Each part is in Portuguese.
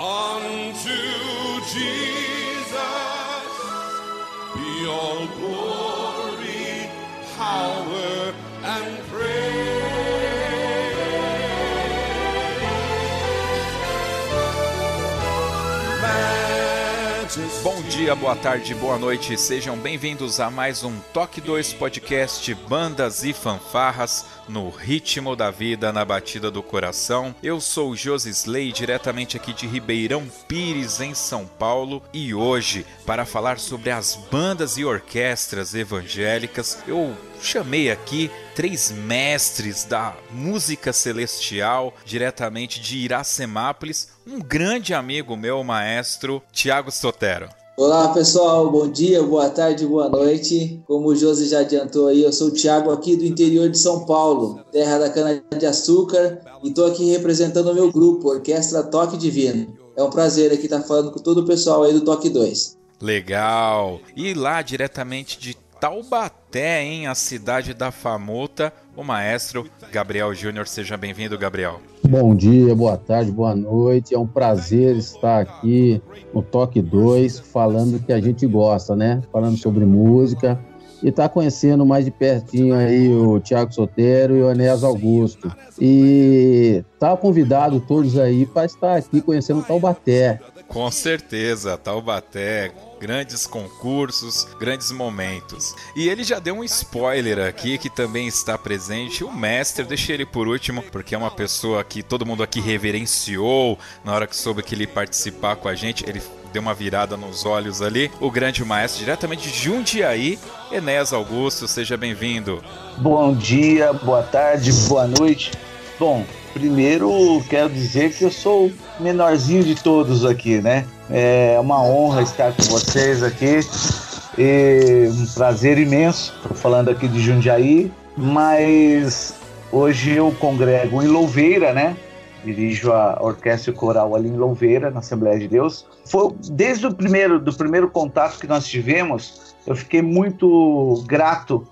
Unto Jesus be all glory, power, and praise. Dia, boa tarde, boa noite, sejam bem-vindos a mais um Toque 2 Podcast Bandas e Fanfarras no ritmo da vida, na batida do coração. Eu sou Josi Slay, diretamente aqui de Ribeirão Pires, em São Paulo, e hoje, para falar sobre as bandas e orquestras evangélicas, eu chamei aqui três mestres da música celestial, diretamente de Iracemápolis, um grande amigo meu, maestro Tiago Sotero. Olá pessoal, bom dia, boa tarde, boa noite. Como o Josi já adiantou aí, eu sou o Thiago aqui do interior de São Paulo, terra da cana-de-açúcar, e estou aqui representando o meu grupo, Orquestra Toque Divino. É um prazer aqui estar falando com todo o pessoal aí do Toque 2. Legal! E lá diretamente de Taubaté, hein, a cidade da Famuta, o maestro Gabriel Júnior. Seja bem-vindo, Gabriel. Bom dia, boa tarde, boa noite. É um prazer estar aqui no Toque 2, falando que a gente gosta, né? Falando sobre música e tá conhecendo mais de pertinho aí o Tiago Sotero e o Enéas Augusto. E tá convidado todos aí para estar aqui conhecendo Taubaté. Com certeza, Taubaté, grandes concursos, grandes momentos. E ele já deu um spoiler aqui que também está presente. O mestre, deixei ele por último, porque é uma pessoa que todo mundo aqui reverenciou na hora que soube que ele participar com a gente. Ele deu uma virada nos olhos ali. O grande maestro, diretamente de Jundiaí, Enéas Augusto, seja bem-vindo. Bom dia, boa tarde, boa noite. Bom, primeiro quero dizer que eu sou o menorzinho de todos aqui, né? É uma honra estar com vocês aqui. E um prazer imenso. Estou falando aqui de Jundiaí, mas hoje eu congrego em Louveira, né? Dirijo a orquestra coral ali em Louveira, na Assembleia de Deus. Foi desde o primeiro, do primeiro contato que nós tivemos, eu fiquei muito grato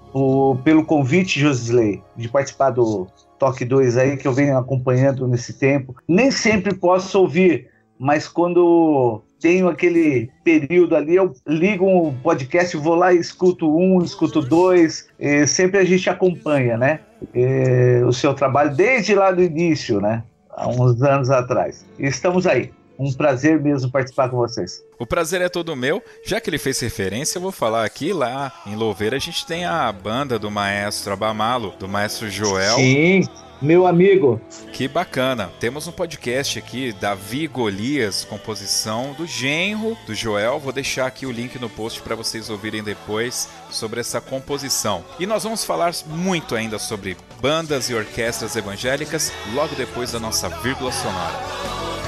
pelo convite, Josisley, de participar do Toque 2 aí, que eu venho acompanhando nesse tempo. Nem sempre posso ouvir, mas quando tenho aquele período ali, eu ligo um podcast, vou lá e escuto um, escuto dois, sempre a gente acompanha, né? E o seu trabalho desde lá do início, né? Há uns anos atrás. E estamos aí. Um prazer mesmo participar com vocês. O prazer é todo meu. Já que ele fez referência, eu vou falar aqui lá em Louveira a gente tem a banda do maestro Abamalo, do maestro Joel. Sim, meu amigo. Que bacana. Temos um podcast aqui, Davi Golias, composição do genro do Joel. Vou deixar aqui o link no post para vocês ouvirem depois sobre essa composição. E nós vamos falar muito ainda sobre bandas e orquestras evangélicas logo depois da nossa vírgula sonora.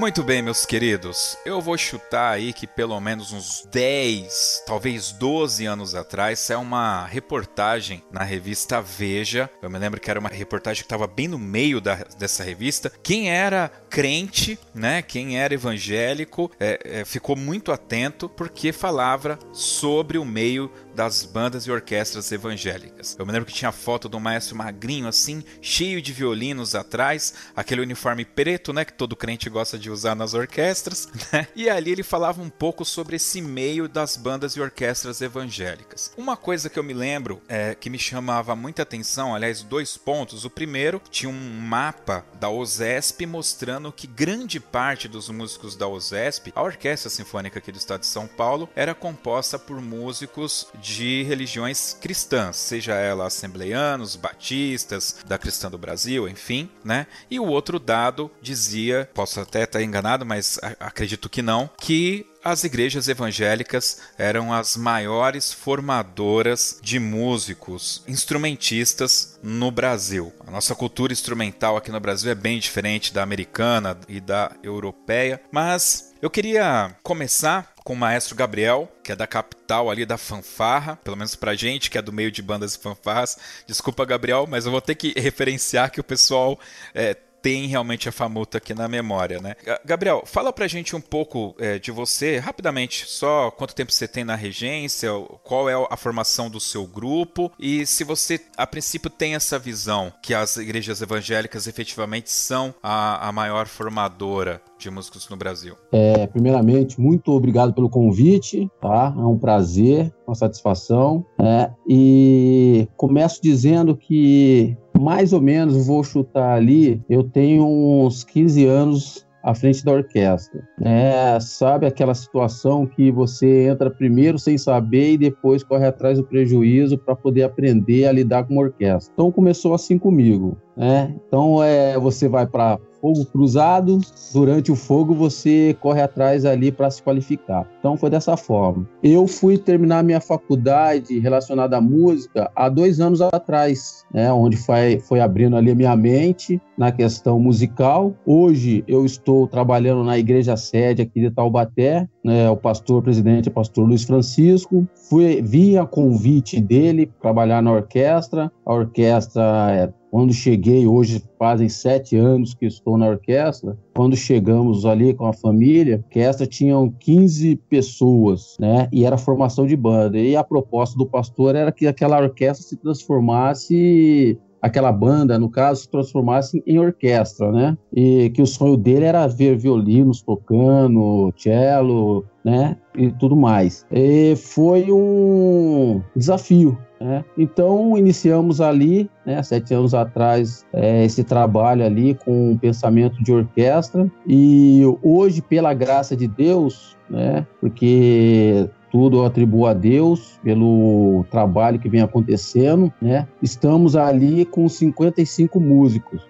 Muito bem, meus queridos. Eu vou chutar aí que pelo menos uns 10, talvez 12 anos atrás, saiu uma reportagem na revista Veja. Eu me lembro que era uma reportagem que estava bem no meio da, dessa revista. Quem era crente, né? Quem era evangélico, é, é, ficou muito atento porque falava sobre o meio das bandas e orquestras evangélicas. Eu me lembro que tinha foto do maestro magrinho assim, cheio de violinos atrás, aquele uniforme preto, né, que todo crente gosta de usar nas orquestras, né? E ali ele falava um pouco sobre esse meio das bandas e orquestras evangélicas. Uma coisa que eu me lembro é, que me chamava muita atenção, aliás, dois pontos. O primeiro, tinha um mapa da OSESP mostrando que grande parte dos músicos da OSESP, a Orquestra Sinfônica aqui do estado de São Paulo, era composta por músicos de religiões cristãs, seja ela assembleianos, batistas, da Cristã do Brasil, enfim, né? E o outro dado dizia, posso até estar enganado, mas acredito que não, que as igrejas evangélicas eram as maiores formadoras de músicos, instrumentistas no Brasil. A nossa cultura instrumental aqui no Brasil é bem diferente da americana e da europeia, mas eu queria começar com o maestro Gabriel, que é da capital ali da fanfarra, pelo menos pra gente que é do meio de bandas e fanfarras. Desculpa, Gabriel, mas eu vou ter que referenciar que o pessoal é, tem realmente a famuta aqui na memória, né? Gabriel, fala pra gente um pouco é, de você, rapidamente, só quanto tempo você tem na regência, qual é a formação do seu grupo e se você, a princípio, tem essa visão que as igrejas evangélicas efetivamente são a, a maior formadora de músicos no Brasil. É, primeiramente, muito obrigado pelo convite, tá? É um prazer, uma satisfação. É, e começo dizendo que mais ou menos, vou chutar ali, eu tenho uns 15 anos à frente da orquestra. É, sabe aquela situação que você entra primeiro sem saber e depois corre atrás do prejuízo para poder aprender a lidar com uma orquestra. Então começou assim comigo. Né? Então é, você vai para fogo cruzado, durante o fogo você corre atrás ali para se qualificar. Então foi dessa forma. Eu fui terminar minha faculdade relacionada à música há dois anos atrás, né, onde foi, foi abrindo ali a minha mente na questão musical. Hoje eu estou trabalhando na igreja sede aqui de Taubaté, né, o pastor presidente é o pastor Luiz Francisco. Fui, vi a convite dele trabalhar na orquestra. A orquestra é quando cheguei, hoje fazem sete anos que estou na orquestra, quando chegamos ali com a família, a orquestra tinham 15 pessoas, né? E era formação de banda. E a proposta do pastor era que aquela orquestra se transformasse aquela banda, no caso, se transformasse em orquestra, né? E que o sonho dele era ver violinos tocando, cello, né? E tudo mais. E foi um desafio, né? Então iniciamos ali, né, sete anos atrás, é, esse trabalho ali com o pensamento de orquestra e hoje, pela graça de Deus, né, porque tudo eu atribuo a Deus pelo trabalho que vem acontecendo, né? Estamos ali com 55 músicos,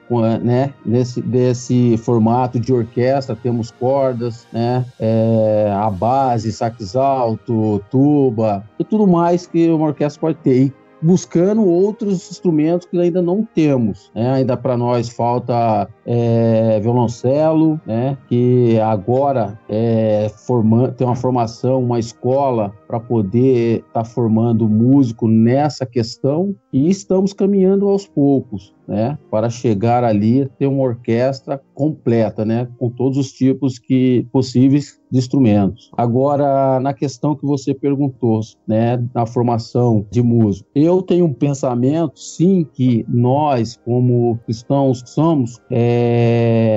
né? Nesse desse formato de orquestra temos cordas, né? É, a base, sax alto, tuba e tudo mais que uma orquestra pode ter. E buscando outros instrumentos que ainda não temos. Né? Ainda para nós falta é, violoncelo, né? Que agora é, forma, tem uma formação, uma escola para poder estar tá formando músico nessa questão e estamos caminhando aos poucos, né, para chegar ali ter uma orquestra completa, né, com todos os tipos que possíveis de instrumentos. Agora, na questão que você perguntou, né, na formação de músico, eu tenho um pensamento, sim, que nós, como cristãos somos, é,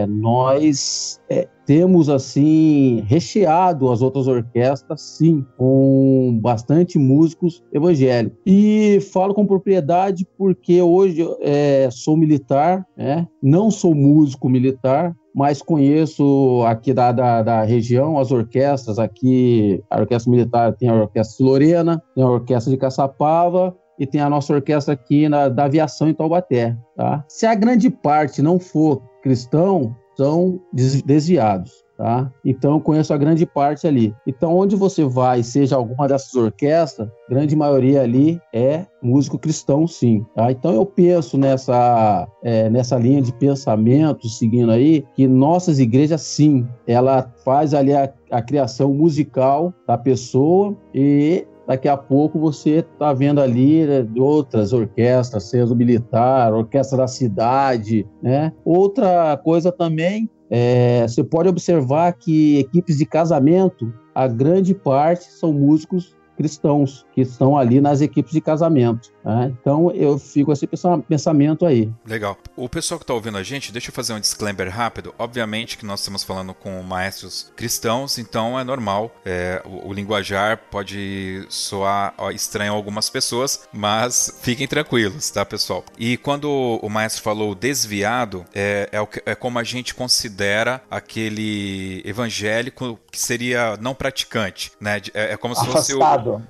nós é, temos assim recheado as outras orquestras, sim, com bastante músicos evangélicos. E falo com propriedade porque hoje é, sou militar, né? não sou músico militar, mas conheço aqui da, da, da, região as orquestras aqui, a orquestra militar tem a orquestra Lorena, tem a orquestra de Caçapava e tem a nossa orquestra aqui na, da aviação em Taubaté, tá? Se a grande parte não for cristão, são desviados. Tá? Então, conheço a grande parte ali. Então, onde você vai, seja alguma dessas orquestras, grande maioria ali é músico cristão, sim. Tá? Então, eu penso nessa, é, nessa linha de pensamento, seguindo aí, que nossas igrejas, sim, ela faz ali a, a criação musical da pessoa e daqui a pouco você está vendo ali né, outras orquestras, seja militar, orquestra da cidade, né? Outra coisa também, é, você pode observar que equipes de casamento, a grande parte são músicos cristãos que estão ali nas equipes de casamento. Né? Então eu fico com esse pensamento aí. Legal. O pessoal que está ouvindo a gente, deixa eu fazer um disclaimer rápido. Obviamente que nós estamos falando com maestros cristãos, então é normal. É, o, o, linguajar pode soar estranho a algumas pessoas, mas fiquem tranquilos, tá, pessoal? E quando o maestro falou desviado, é, é, que, é como a gente considera aquele evangélico que seria não praticante, né? É, é como se fosse o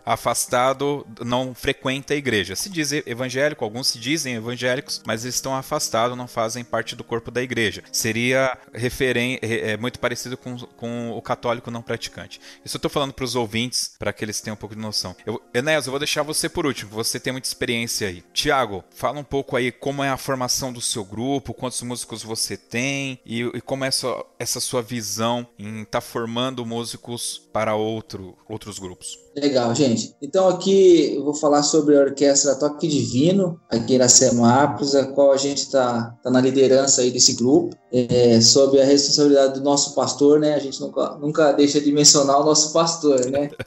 afastado, não frequenta a igreja. Se diz evangélico, alguns se dizem evangélicos, mas eles estão afastados, não fazem parte do corpo da igreja. Seria referen é, muito parecido com, com o católico não praticante. Isso eu estou falando para os ouvintes, para que eles tenham um pouco de noção. Eu, Enéas, eu vou deixar você por último, você tem muita experiência aí. Tiago, fala um pouco aí como é a formação do seu grupo, quantos músicos você tem e, e como é essa, essa sua visão em estar tá formando músicos para outro, outros grupos. Legal, gente. Então aqui eu vou falar sobre a Orquestra Toque Divino, aqui na Semapos, a qual a gente está tá na liderança aí desse grupo, é, sob a responsabilidade do nosso pastor, né? A gente nunca, nunca deixa de mencionar o nosso pastor, né?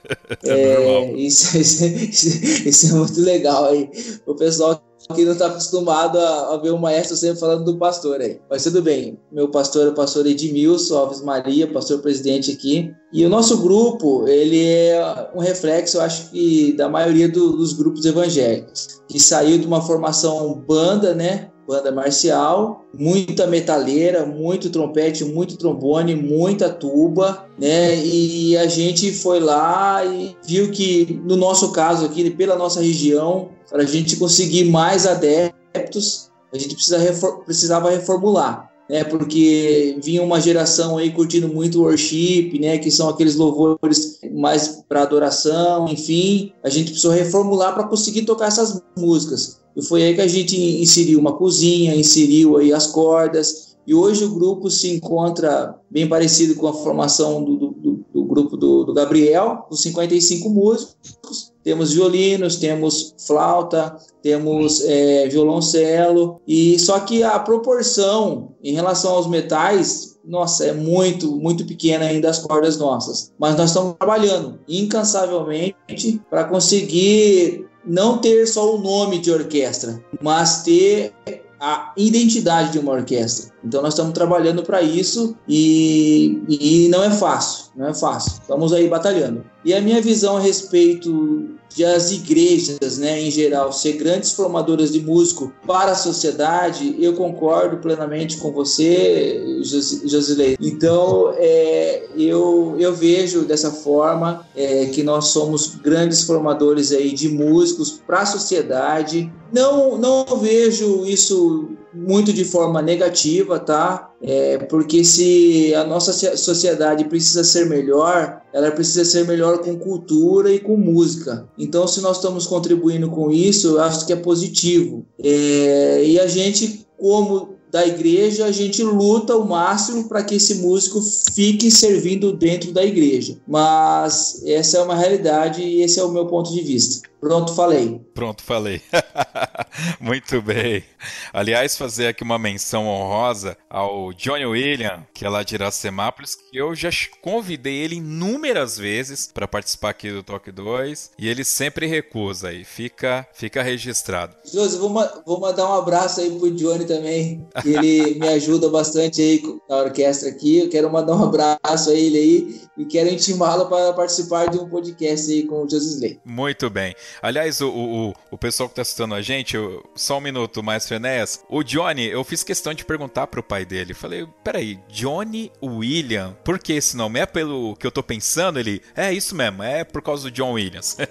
É, isso, isso, isso, isso é muito legal aí. O pessoal que não está acostumado a, a, ver o maestro sempre falando do pastor aí. Mas tudo bem. Meu pastor é o pastor Edmilson Alves Maria, pastor presidente aqui. E o nosso grupo, ele é um reflexo, eu acho que, da maioria do, dos grupos evangélicos, que saiu de uma formação banda, né? Banda marcial, muita metaleira, muito trompete, muito trombone, muita tuba, né? E a gente foi lá e viu que, no nosso caso aqui, pela nossa região, para a gente conseguir mais adeptos, a gente precisa refor precisava reformular, né? Porque vinha uma geração aí curtindo muito worship, né? Que são aqueles louvores mais para adoração, enfim. A gente precisou reformular para conseguir tocar essas músicas. E foi aí que a gente inseriu uma cozinha, inseriu aí as cordas. E hoje o grupo se encontra bem parecido com a formação do, do, do grupo do, do Gabriel, com 55 músicos temos violinos, temos flauta, temos é, violoncelo, e só que a proporção em relação aos metais, nossa, é muito, muito pequena ainda as cordas nossas. Mas nós estamos trabalhando incansavelmente para conseguir não ter só o nome de orquestra, mas ter a identidade de uma orquestra. Então nós estamos trabalhando para isso e, e não é fácil, não é fácil. Estamos aí batalhando. E a minha visão a respeito de as igrejas, né, em geral, ser grandes formadoras de músico para a sociedade, eu concordo plenamente com você, Josilei. Então, é, eu, eu vejo dessa forma é, que nós somos grandes formadores aí de músicos para a sociedade. Não, não vejo isso muito de forma negativa, tá? É, porque se a nossa sociedade precisa ser melhor, ela precisa ser melhor com cultura e com música. Então, se nós estamos contribuindo com isso, eu acho que é positivo. É, e a gente, como da igreja, a gente luta o máximo para que esse músico fique servindo dentro da igreja. Mas essa é uma realidade e esse é o meu ponto de vista. Pronto, falei. Pronto, falei. Muito bem. Aliás, fazer aqui uma menção honrosa ao Johnny William, que é lá de Iracemápolis, que eu já convidei ele inúmeras vezes para participar aqui do Toque 2 e ele sempre recusa aí. Fica, fica registrado. Josi, vou, ma vou mandar um abraço aí pro Johnny também, que ele me ajuda bastante aí na orquestra aqui. Eu quero mandar um abraço a ele aí e quero intimá-lo para participar de um podcast aí com o Josi Slay. Muito bem. Aliás, o, o, o pessoal que está assistindo a gente, só um minuto, mais Enéas. O Johnny, eu fiz questão de perguntar pro pai dele. Falei, peraí, Johnny William, por que esse nome? É pelo que eu tô pensando? Ele, é isso mesmo, é por causa do John Williams.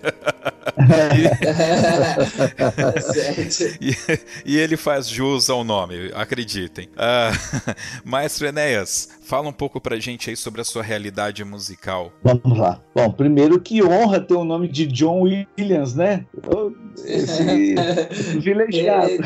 e, e, ele faz jus ao nome, acreditem. Uh, Maestro Enéas, fala um pouco pra gente aí sobre a sua realidade musical. Vamos lá. Bom, primeiro que honra ter o nome de John Williams, né? Esse privilegiado.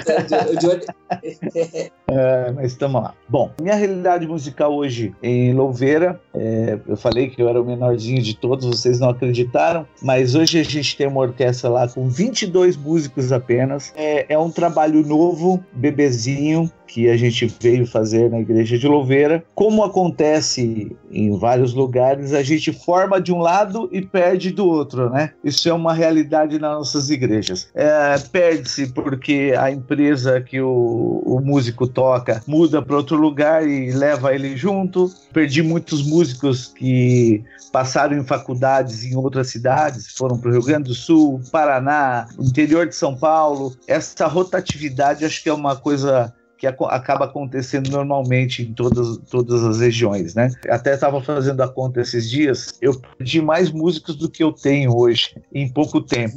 é, mas estamos lá. Bom, minha realidade musical hoje em Louveira, é, eu falei que eu era o menorzinho de todos, vocês não acreditaram, mas hoje a gente tem uma orquestra lá com 22 músicos apenas. É, é um trabalho novo, bebezinho, que a gente veio fazer na igreja de Louveira. Como acontece em vários lugares, a gente forma de um lado e perde do outro, né? Isso é uma realidade nas nossas igrejas. É, Perde-se porque a empresa que o, o músico toca muda para outro lugar e leva ele junto. Perdi muitos músicos que passaram em faculdades em outras cidades, foram para o Rio Grande do Sul, Paraná, interior de São Paulo. Essa rotatividade acho que é uma coisa que acaba acontecendo normalmente em todas, todas as regiões, né? Até estava fazendo a conta esses dias, eu perdi mais músicos do que eu tenho hoje, em pouco tempo.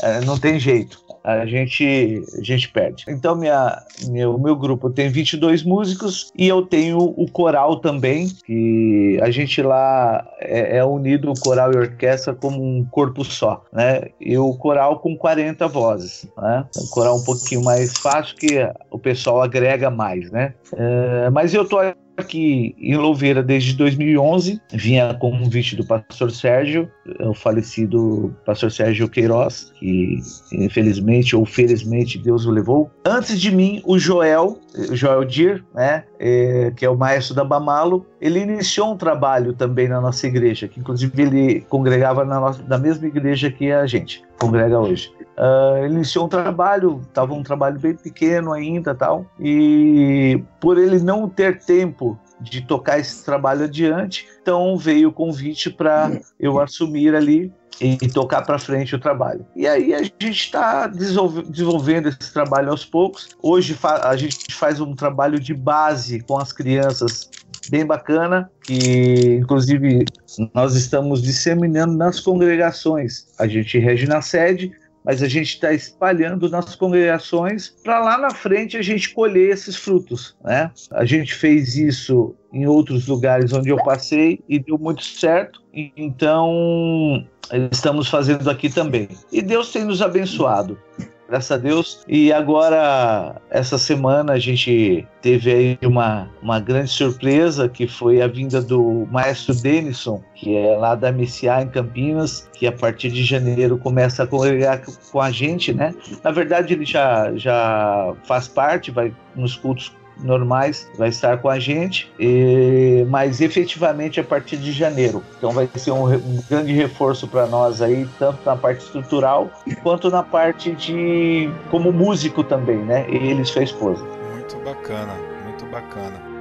É, não tem jeito a gente, a gente perde. Então, minha, meu, meu grupo tem 22 músicos e eu tenho o coral também, que a gente lá é, é unido, o coral e orquestra, como um corpo só, né? E o coral com 40 vozes, né? O coral um pouquinho mais fácil, que o pessoal agrega mais, né? É, mas eu tô aqui em Louveira desde 2011, vinha com um convite do pastor Sérgio, o falecido pastor Sérgio Queiroz, que infelizmente ou felizmente Deus o levou. Antes de mim, o Joel, Joel Dir, né, é, que é o maestro da Bamalo, ele iniciou um trabalho também na nossa igreja, que inclusive ele congregava na, nossa, na mesma igreja que a gente congrega hoje. Uh, ele iniciou um trabalho, estava um trabalho bem pequeno ainda tal, e por ele não ter tempo de tocar esse trabalho adiante, então veio o convite para eu assumir ali e tocar para frente o trabalho. E aí a gente está desenvolvendo esse trabalho aos poucos. Hoje a gente faz um trabalho de base com as crianças bem bacana, que inclusive nós estamos disseminando nas congregações. A gente rege na sede, mas a gente está espalhando nas congregações para lá na frente a gente colher esses frutos, né? A gente fez isso em outros lugares onde eu passei e deu muito certo, então estamos fazendo aqui também. E Deus tem nos abençoado graças a Deus. E agora, essa semana, a gente teve aí uma, uma grande surpresa, que foi a vinda do maestro Denison, que é lá da MCA em Campinas, que a partir de janeiro começa a congregar com a gente, né? Na verdade, ele já, já faz parte, vai nos cultos normais vai estar com a gente, e, mas efetivamente a partir de janeiro. Então vai ser um, um grande reforço para nós aí, tanto na parte estrutural quanto na parte de como músico também, né? Ele e sua esposa. Muito bacana, muito bacana.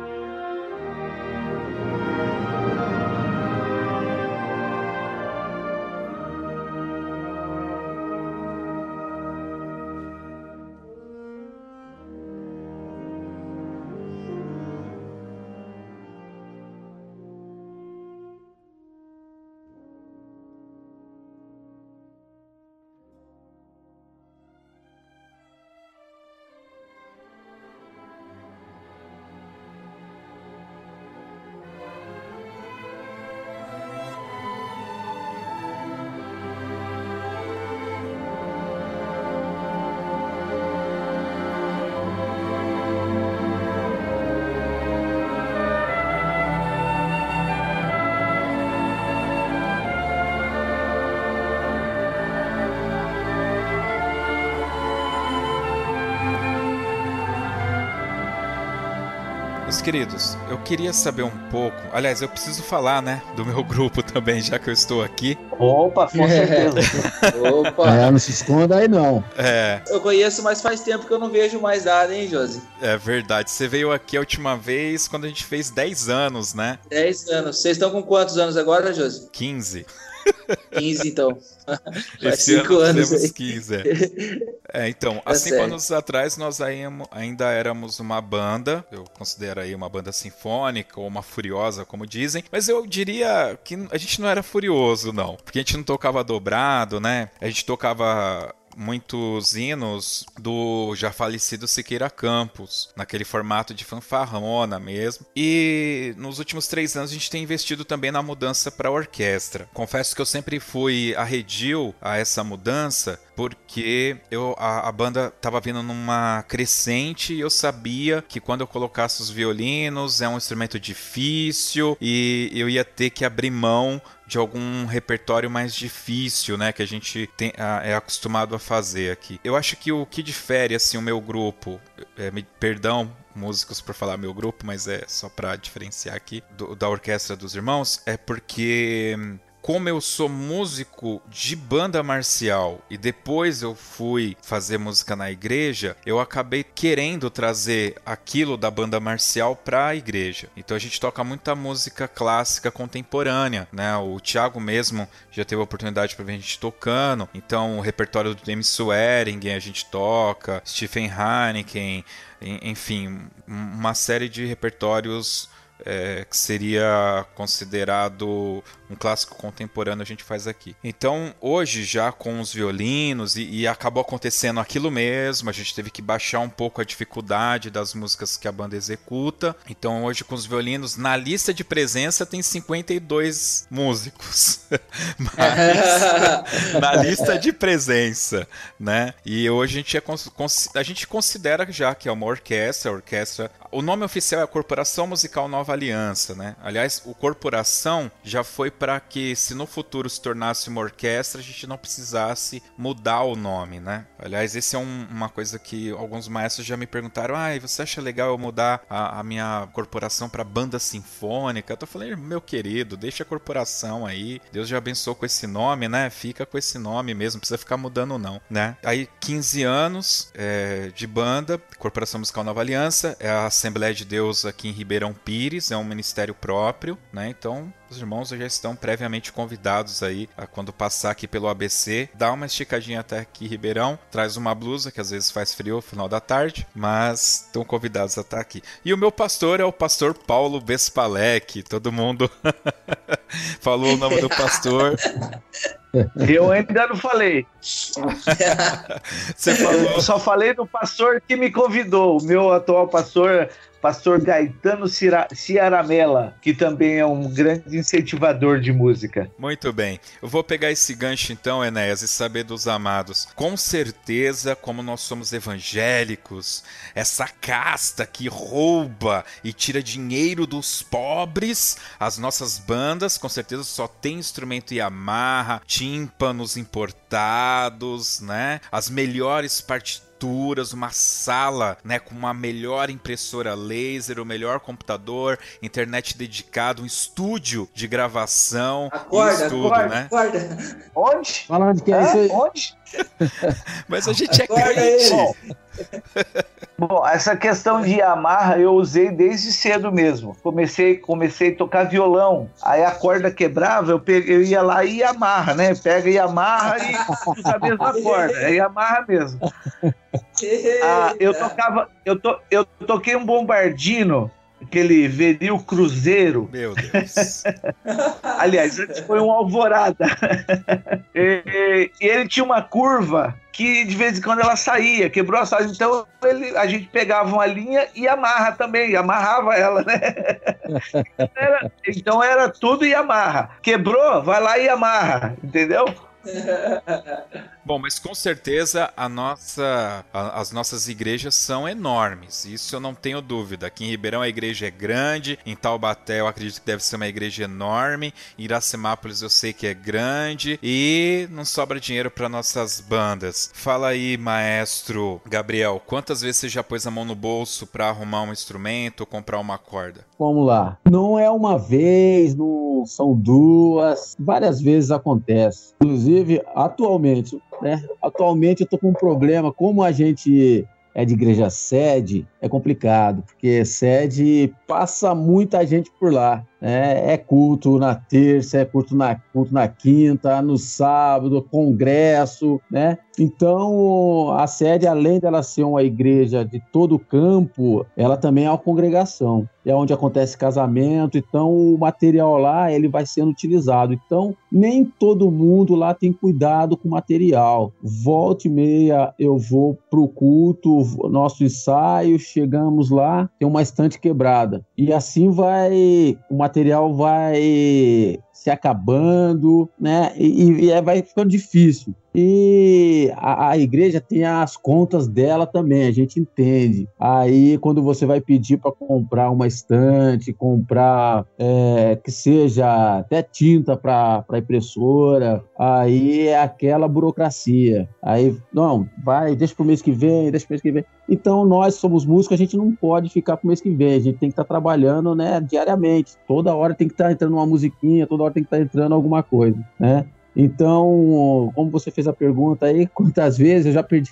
Meus queridos, eu queria saber um pouco. Aliás, eu preciso falar, né, do meu grupo também, já que eu estou aqui. Opa, com certeza. Opa! É, não se esconda aí não. É, Eu conheço, mas faz tempo que eu não vejo mais nada, hein, Josi? é verdade. Você veio aqui a última vez quando a gente fez 10 anos, né? 10 anos. Vocês estão com quantos anos agora, Josi? 15. 15, então. Faz Esse 5 ano anos temos aí. 15. É, É, então, há cinco certo. anos atrás nós ainda éramos uma banda, eu considero aí uma banda sinfônica ou uma furiosa, como dizem, mas eu diria que a gente não era furioso, não, porque a gente não tocava dobrado, né? A gente tocava muitos hinos do já falecido Siqueira Campos, naquele formato de fanfarrona mesmo. E nos últimos três anos a gente tem investido também na mudança para orquestra. Confesso que eu sempre fui arredio a essa mudança, porque eu, a, a banda estava vindo numa crescente e eu sabia que quando eu colocasse os violinos é um instrumento difícil e eu ia ter que abrir mão de algum repertório mais difícil, né, que a gente tem, a- é acostumado a fazer aqui. Eu acho que o que difere assim o meu grupo, é, me- perdão músicos por falar meu grupo, mas é só para diferenciar aqui do- da orquestra dos irmãos, é porque como eu sou músico de banda marcial e depois eu fui fazer música na igreja, eu acabei querendo trazer aquilo da banda marcial para a igreja. Então a gente toca muita música clássica contemporânea, né? O Thiago mesmo já teve a oportunidade para ver a gente tocando. Então o repertório do James Swearingen a gente toca, Stephen Heineken, en- enfim, um- uma série de repertórios é, que seria considerado um clássico contemporâneo a gente faz aqui. Então, hoje, já com os violinos, e, e acabou acontecendo aquilo mesmo, a gente teve que baixar um pouco a dificuldade das músicas que a banda executa. Então, hoje, com os violinos, na lista de presença tem 52 músicos. Mas na lista de presença, né? E hoje a gente, é a gente considera já que é uma orquestra, a orquestra. O nome oficial é Corporação Musical Nova Aliança, né? Aliás, o Corporação já foi para que, se no futuro se tornasse uma orquestra, a gente não precisasse mudar o nome, né? Aliás, esse é um- uma coisa que alguns maestros já me perguntaram: ah, você acha legal eu mudar a, a minha corporação para banda sinfônica? Eu tô falando, meu querido, deixa a corporação aí. Deus já abençoou com esse nome, né? Fica com esse nome mesmo, não precisa ficar mudando, não, né? Aí, 15 anos é, de banda, Corporação Musical Nova Aliança, é a Assembleia de Deus aqui em Ribeirão Pires, é um ministério próprio, né? Então, os irmãos já estão previamente convidados aí a quando passar aqui pelo ABC, dá uma esticadinha até aqui Ribeirão, traz uma blusa que às vezes faz frio no final da tarde, mas estão convidados a estar aqui. E o meu pastor é o pastor Paulo Bespalec, todo mundo falou o nome do pastor. Eu ainda não falei. Você falou Eu só falei do pastor que me convidou, o meu atual pastor, pastor Gaetano Ciaramella, que também é um grande incentivador de música. Muito bem. Eu vou pegar esse gancho então, Enéas, e saber dos amados. Com certeza, como nós somos evangélicos, essa casta que rouba e tira dinheiro dos pobres, as nossas bandas com certeza só tem instrumento Yamaha, tímpanos importados, né? As melhores partituras uma sala, né, com uma melhor impressora laser, o melhor computador, internet dedicado, um estúdio de gravação, Acorda, isso tudo, acorda, né? acorda. Onde? Falando que é isso Hã? aí. Onde? Mas a gente é Acorda crente. Bom, essa questão de Yamaha eu usei desde cedo mesmo. Comecei, comecei a tocar violão. Aí a corda quebrava, eu, peguei, eu ia lá e amarra, né? Pega e amarra e usa a mesma corda. É Yamaha mesmo. Ah, eu tocava, eu, to, eu toquei um bombardino, aquele Veril Cruzeiro. Meu Deus. Aliás, antes foi um Alvorada. e, e ele tinha uma curva que de vez em quando ela saía, quebrou a saída. Então ele, a gente pegava uma linha e amarra também, amarrava ela, né? Então era, então era tudo e amarra. Quebrou, vai lá e amarra, entendeu? Bom, mas com certeza a nossa, a, as nossas igrejas são enormes, isso eu não tenho dúvida. Aqui em Ribeirão a igreja é grande, em Taubaté eu acredito que deve ser uma igreja enorme, em Iracemápolis eu sei que é grande e não sobra dinheiro para nossas bandas. Fala aí, maestro Gabriel, quantas vezes você já pôs a mão no bolso para arrumar um instrumento ou comprar uma corda? Vamos lá. Não é uma vez, não são duas, várias vezes acontece. Inclusive, atualmente, né? Atualmente eu tô com um problema, como a gente é de igreja sede, é complicado, porque sede passa muita gente por lá. Né? É culto na terça, é culto na, culto na quinta, no sábado, congresso, né? Então, a sede, além dela ser uma igreja de todo o campo, ela também é uma congregação. É onde acontece casamento, então o material lá ele vai sendo utilizado. Então, nem todo mundo lá tem cuidado com o material. Volta e meia eu vou pro culto, nosso ensaio, chegamos lá, tem uma estante quebrada. E assim vai, o material vai se acabando, né? E, e, vai ficando difícil. E a, a, igreja tem as contas dela também, a gente entende. Aí, quando você vai pedir para comprar uma estante, comprar é, que seja até tinta para impressora, aí é aquela burocracia. Aí, não, vai, deixa para o mês que vem, deixa para o mês que vem. Então, nós somos músicos, a gente não pode ficar para o mês que vem, a gente tem que estar tá trabalhando né, diariamente. Toda hora tem que estar tá entrando uma musiquinha, toda hora tem que estar tá entrando alguma coisa, né? Então, como você fez a pergunta aí, quantas vezes eu já perdi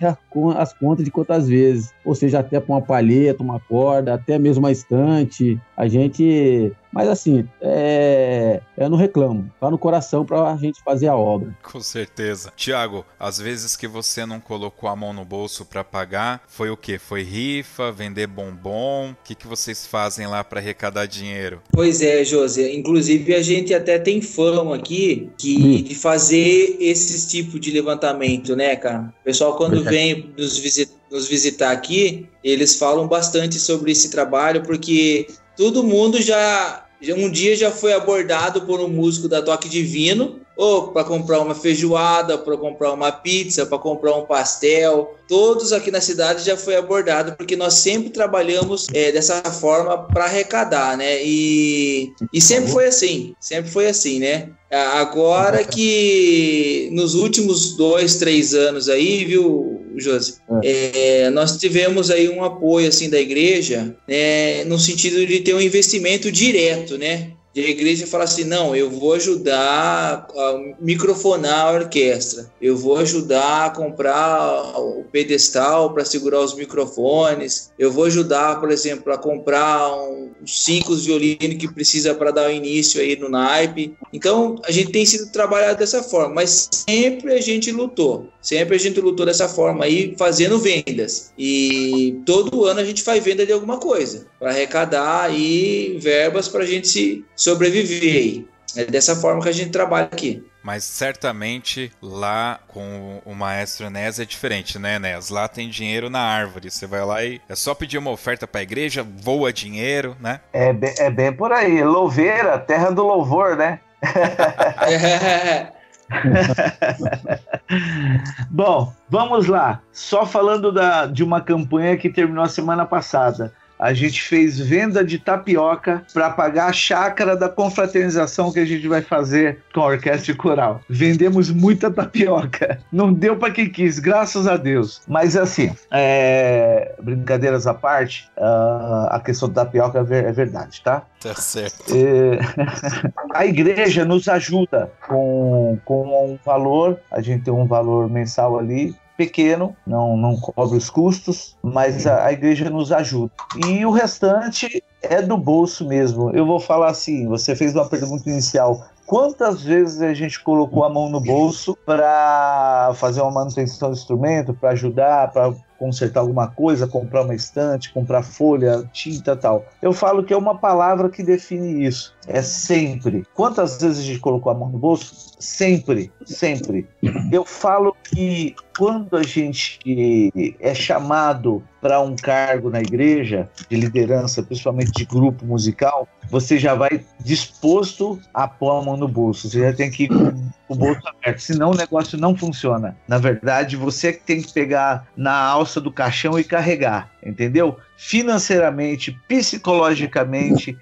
as contas de quantas vezes, ou seja, até para uma palheta, uma corda, até mesmo uma estante, a gente mas assim, é... eu não reclamo. Tá no coração pra gente fazer a obra. Com certeza. Tiago, às vezes que você não colocou a mão no bolso para pagar, foi o quê? Foi rifa, vender bombom? O que, que vocês fazem lá para arrecadar dinheiro? Pois é, José. Inclusive a gente até tem fama aqui que, de fazer esses tipos de levantamento, né, cara? O pessoal quando vem nos visitar nos visitar aqui, eles falam bastante sobre esse trabalho, porque todo mundo já, já um dia já foi abordado por um músico da Toque Divino, ou para comprar uma feijoada, para comprar uma pizza, para comprar um pastel. Todos aqui na cidade já foi abordado, porque nós sempre trabalhamos é, dessa forma para arrecadar, né? E, e sempre foi assim, sempre foi assim, né? Agora que nos últimos dois, três anos aí, viu, Josi? É. é, nós tivemos aí um apoio assim da igreja, né, no sentido de ter um investimento direto, né? De a igreja fala assim: não, eu vou ajudar a microfonar a orquestra, eu vou ajudar a comprar o pedestal para segurar os microfones, eu vou ajudar, por exemplo, a comprar uns cinco violinos que precisa para dar o início aí no naipe. Então a gente tem sido trabalhado dessa forma, mas sempre a gente lutou, sempre a gente lutou dessa forma aí, fazendo vendas. E todo ano a gente faz venda de alguma coisa para arrecadar aí verbas para a gente se sobreviver. É dessa forma que a gente trabalha aqui. Mas certamente lá com o maestro Enéas é diferente, né, Enéas? Lá tem dinheiro na árvore. Você vai lá e é só pedir uma oferta para a igreja, voa dinheiro, né? É bem, é bem por aí. Louveira, terra do louvor, né? Bom, vamos lá. Só falando da, de uma campanha que terminou a semana passada a gente fez venda de tapioca para pagar a chácara da confraternização que a gente vai fazer com a orquestra coral. Vendemos muita tapioca. Não deu para quem quis, graças a Deus. Mas assim, é... brincadeiras à parte, uh, a questão da tapioca é, é verdade, tá? Tá certo. É... a igreja nos ajuda com, com um valor, a gente tem um valor mensal ali, pequeno, não, não cobre os custos, mas a, a igreja nos ajuda. E o restante é do bolso mesmo. Eu vou falar assim: você fez uma pergunta inicial. Quantas vezes a gente colocou a mão no bolso para fazer uma manutenção do instrumento, para ajudar, para consertar alguma coisa, comprar uma estante, comprar folha, tinta tal. Eu falo que é uma palavra que define isso. É sempre. Quantas vezes a gente colocou a mão no bolso? Sempre, sempre. Eu falo que quando a gente é chamado para um cargo na igreja de liderança, principalmente de grupo musical, você já vai disposto a pôr a mão no bolso. Você já tem que ir com o bolso aberto, senão o negócio não funciona. Na verdade, você que tem que pegar na alça do caixão e carregar, entendeu? Financeiramente, psicologicamente,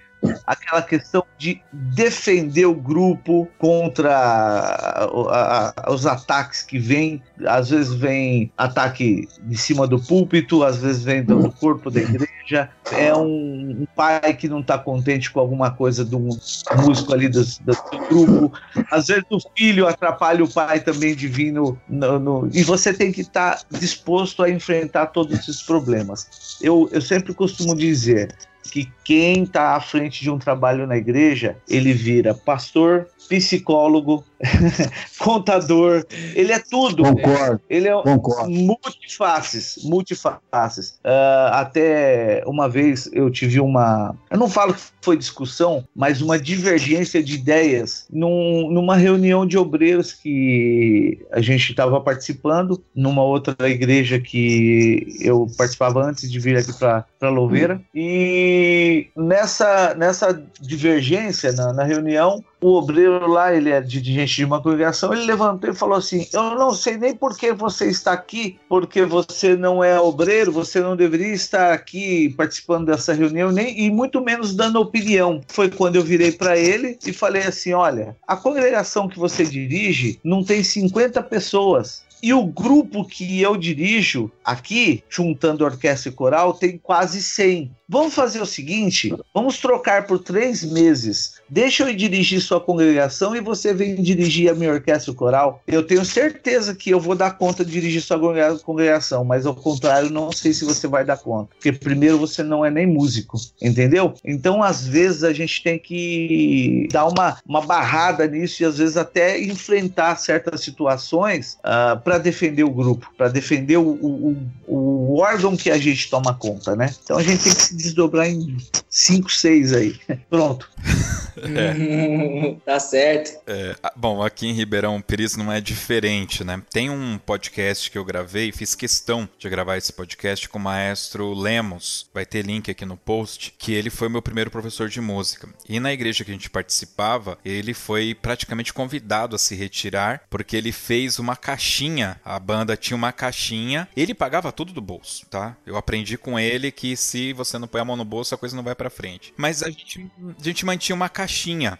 aquela questão de defender o grupo contra a, a, os ataques que vêm. Às vezes vem ataque de cima do púlpito, às vezes vem do corpo da igreja. É um, um pai que não está contente com alguma coisa de um músico ali do, do, do, grupo. Às vezes o filho atrapalha o pai também divino. No, no, e você tem que estar tá disposto a enfrentar todos esses problemas. Eu, eu sempre costumo dizer que quem está à frente de um trabalho na igreja, ele vira pastor, psicólogo, contador, ele é tudo. Concordo. Ele é concordo. multifaces, multifaces. Uh, até uma vez eu tive uma, eu não falo que foi discussão, mas uma divergência de ideias num, numa reunião de obreiros que a gente estava participando numa outra igreja que eu participava antes de vir aqui para Louveira hum. e nessa nessa divergência na, na reunião o obreiro lá, ele é dirigente de uma congregação, ele levantou e falou assim: Eu não sei nem por que você está aqui, porque você não é obreiro, você não deveria estar aqui participando dessa reunião, nem e muito menos dando opinião. Foi quando eu virei para ele e falei assim: Olha, a congregação que você dirige não tem 50 pessoas. E o grupo que eu dirijo aqui, juntando orquestra e coral, tem quase 100. Vamos fazer o seguinte: vamos trocar por três meses. Deixa eu dirigir sua congregação e você vem dirigir a minha orquestra coral. Eu tenho certeza que eu vou dar conta de dirigir sua congregação, mas ao contrário, não sei se você vai dar conta. Porque primeiro você não é nem músico, entendeu? Então, às vezes, a gente tem que dar uma, uma barrada nisso e às vezes até enfrentar certas situações uh, ah, para defender o grupo, para defender o, o, o órgão que a gente toma conta, né? Então a gente tem que desdobrar em 5, 6 aí. Pronto. É. tá certo. É, bom, aqui em Ribeirão Pires não é diferente, né? Tem um podcast que eu gravei, fiz questão de gravar esse podcast com o maestro Lemos. Vai ter link aqui no post, que ele foi meu primeiro professor de música. E na igreja que a gente participava, ele foi praticamente convidado a se retirar, porque ele fez uma caixinha. A banda tinha uma caixinha. Ele pagava tudo do bolso, tá? Eu aprendi com ele que se você não põe a mão no bolso, a coisa não vai para frente. Mas a gente, a gente mantinha uma caixinha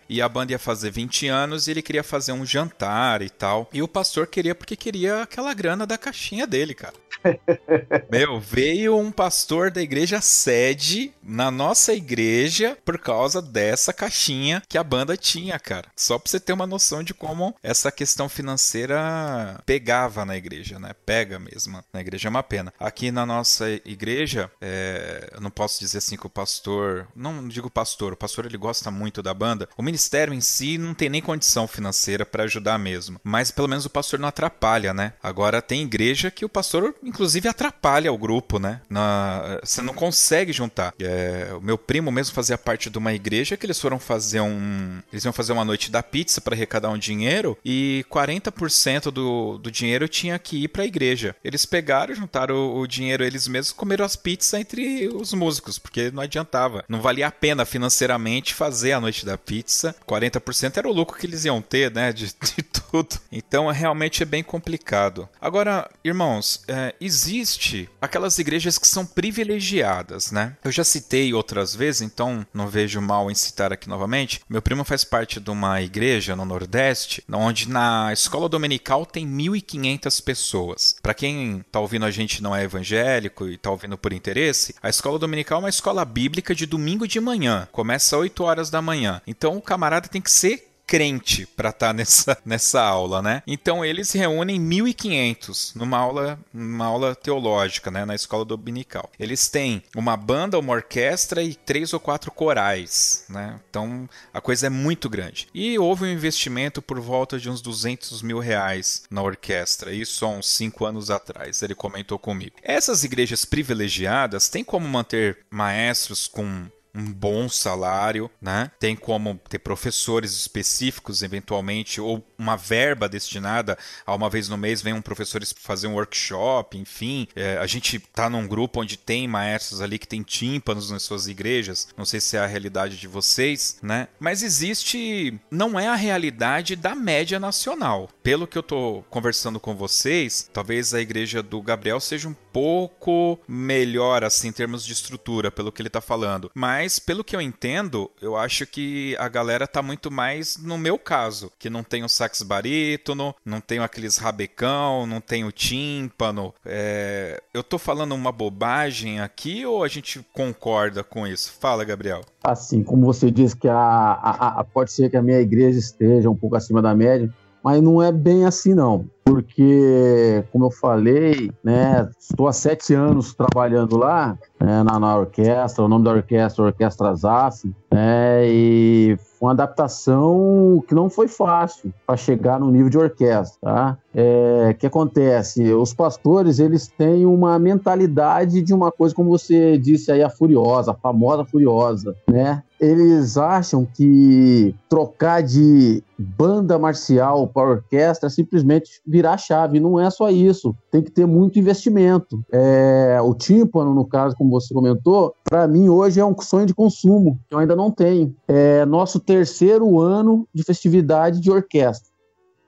e a banda ia fazer 20 anos e ele queria fazer um jantar e tal. E o pastor queria porque queria aquela grana da caixinha dele, cara. Meu, veio um pastor da igreja sede na nossa igreja por causa dessa caixinha que a banda tinha, cara. Só pra você ter uma noção de como essa questão financeira pegava na igreja, né? Pega mesmo. Na igreja é uma pena. Aqui na nossa igreja, é, eu não posso dizer assim que o pastor. Não digo pastor, o pastor ele gosta muito da banda. O ministério em si não tem nem condição financeira para ajudar mesmo. Mas pelo menos o pastor não atrapalha, né? Agora tem igreja que o pastor inclusive atrapalha o grupo, né? Na, você não consegue juntar. É, o meu primo mesmo fazia parte de uma igreja que eles foram fazer um. Eles iam fazer uma noite da pizza para arrecadar um dinheiro e 40% do, do dinheiro tinha que ir para a igreja. Eles pegaram, juntaram o, dinheiro eles mesmos comeram as pizzas entre os músicos, porque não adiantava. Não valia a pena financeiramente fazer a noite da pizza. 40% era o lucro que eles iam ter, né? De, de tudo. Então realmente é bem complicado. Agora, irmãos, é, existe aquelas igrejas que são privilegiadas, né? Eu já citei outras vezes, então não vejo mal em citar aqui novamente. Meu primo faz parte de uma igreja no Nordeste, onde na escola dominical tem 1.500 pessoas. Para quem tá ouvindo a gente não é evangélico e tá ouvindo por interesse, a escola dominical é uma escola bíblica de domingo de manhã. Começa às 8 horas da manhã. Então o camarada tem que ser crente para estar tá nessa, nessa aula, né? Então eles reúnem 1.500 numa aula, numa aula teológica, né? Na escola dominical. Eles têm uma banda, uma orquestra e três ou quatro corais, né? Então a coisa é muito grande. E houve um investimento por volta de uns 200 mil reais na orquestra, isso há uns cinco anos atrás. Ele comentou comigo. Essas igrejas privilegiadas têm como manter maestros com um bom salário, né? Tem como ter professores específicos, eventualmente, ou uma verba destinada a uma vez no mês vem um professor fazer um workshop, enfim. É, a gente tá num grupo onde tem maestros ali que tem tímpanos nas suas igrejas. Não sei se é a realidade de vocês, né? Mas existe. Não é a realidade da média nacional. Pelo que eu tô conversando com vocês, talvez a igreja do Gabriel seja um pouco melhor, assim, em termos de estrutura, pelo que ele tá falando. Mas, pelo que eu entendo, eu acho que a galera tá muito mais no meu caso, que não tem o sax barítono, não tem aqueles rabecão, não tem o tímpano. É... Eu tô falando uma bobagem aqui ou a gente concorda com isso? Fala, Gabriel. Assim, como você disse que a, a, a pode ser que a minha igreja esteja um pouco acima da média, mas não é bem assim não porque, como eu falei, né, estou há sete anos trabalhando lá, né, na, na, orquestra, o nome da orquestra é Orquestra Zaf, né, e uma adaptação que não foi fácil para chegar no nível de orquestra, tá? É, que acontece? Os pastores, eles têm uma mentalidade de uma coisa, como você disse aí, a furiosa, a famosa furiosa, né? Eles acham que trocar de banda marcial para orquestra simplesmente virar a chave. Não é só isso. Tem que ter muito investimento. É, o tímpano, no caso, como você comentou, para mim hoje é um sonho de consumo, que eu ainda não tenho. É nosso terceiro ano de festividade de orquestra,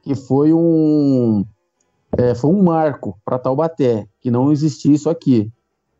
que foi um, é, foi um marco para Taubaté, que não existia isso aqui.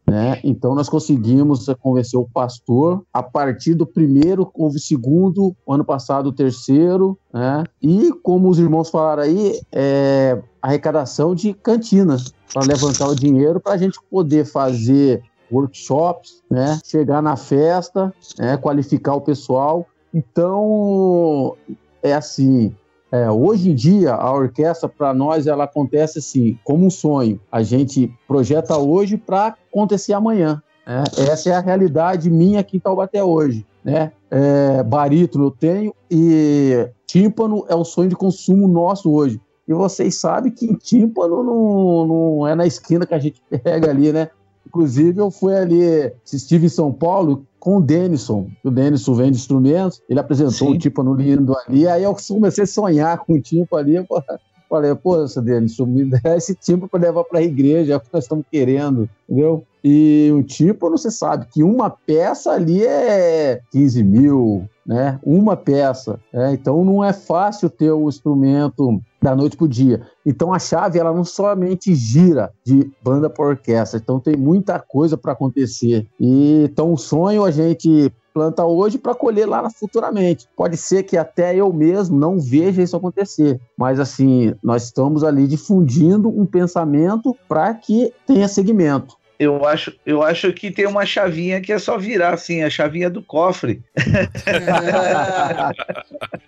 Né? Então nós conseguimos convencer o pastor. A partir do primeiro, houve segundo, ano passado o terceiro, né? E como os irmãos falaram aí, é arrecadação de cantinas para levantar o dinheiro para a gente poder fazer workshops, né? Chegar na festa, né? qualificar o pessoal. Então é assim, é, hoje em dia, a orquestra, para nós, ela acontece assim, como um sonho. A gente projeta hoje para acontecer amanhã. Né? Essa é a realidade minha aqui em Taubaté hoje. Né? É, barítono eu tenho e tímpano é o sonho de consumo nosso hoje. E vocês sabem que tímpano não, não é na esquina que a gente pega ali, né? Inclusive, eu fui ali, estive em São Paulo com o Denison. O Denison vende instrumentos, ele apresentou Sim. o tipo no lindo ali, aí eu comecei a sonhar com o tipo ali. Pô, falei, pô, Denison, me dá esse tipo para levar para a igreja, é o que nós estamos querendo, entendeu? E o tipo, você sabe que uma peça ali é 15 mil, né? Uma peça. Né? Então não é fácil ter o instrumento da noite para o dia. Então a chave ela não somente gira de banda para orquestra. Então tem muita coisa para acontecer. E então o sonho a gente planta hoje para colher lá futuramente. Pode ser que até eu mesmo não veja isso acontecer, mas assim, nós estamos ali difundindo um pensamento para que tenha segmento eu acho, eu acho que tem uma chavinha que é só virar assim, a chavinha do cofre.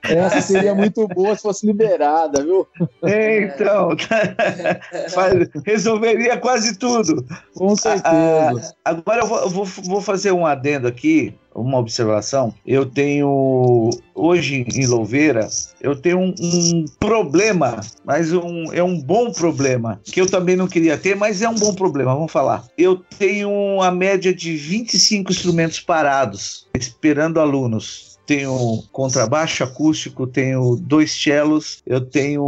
Essa seria muito boa se fosse liberada, viu? É, então, resolveria quase tudo. Com certeza. Ah, agora eu vou, vou, vou fazer um adendo aqui uma observação. Eu tenho hoje em Louveira, eu tenho um, um, problema, mas um, é um bom problema que eu também não queria ter, mas é um bom problema. Vamos falar. Eu tenho a média de 25 instrumentos parados esperando alunos tenho contrabaixo acústico, tenho dois cellos, eu tenho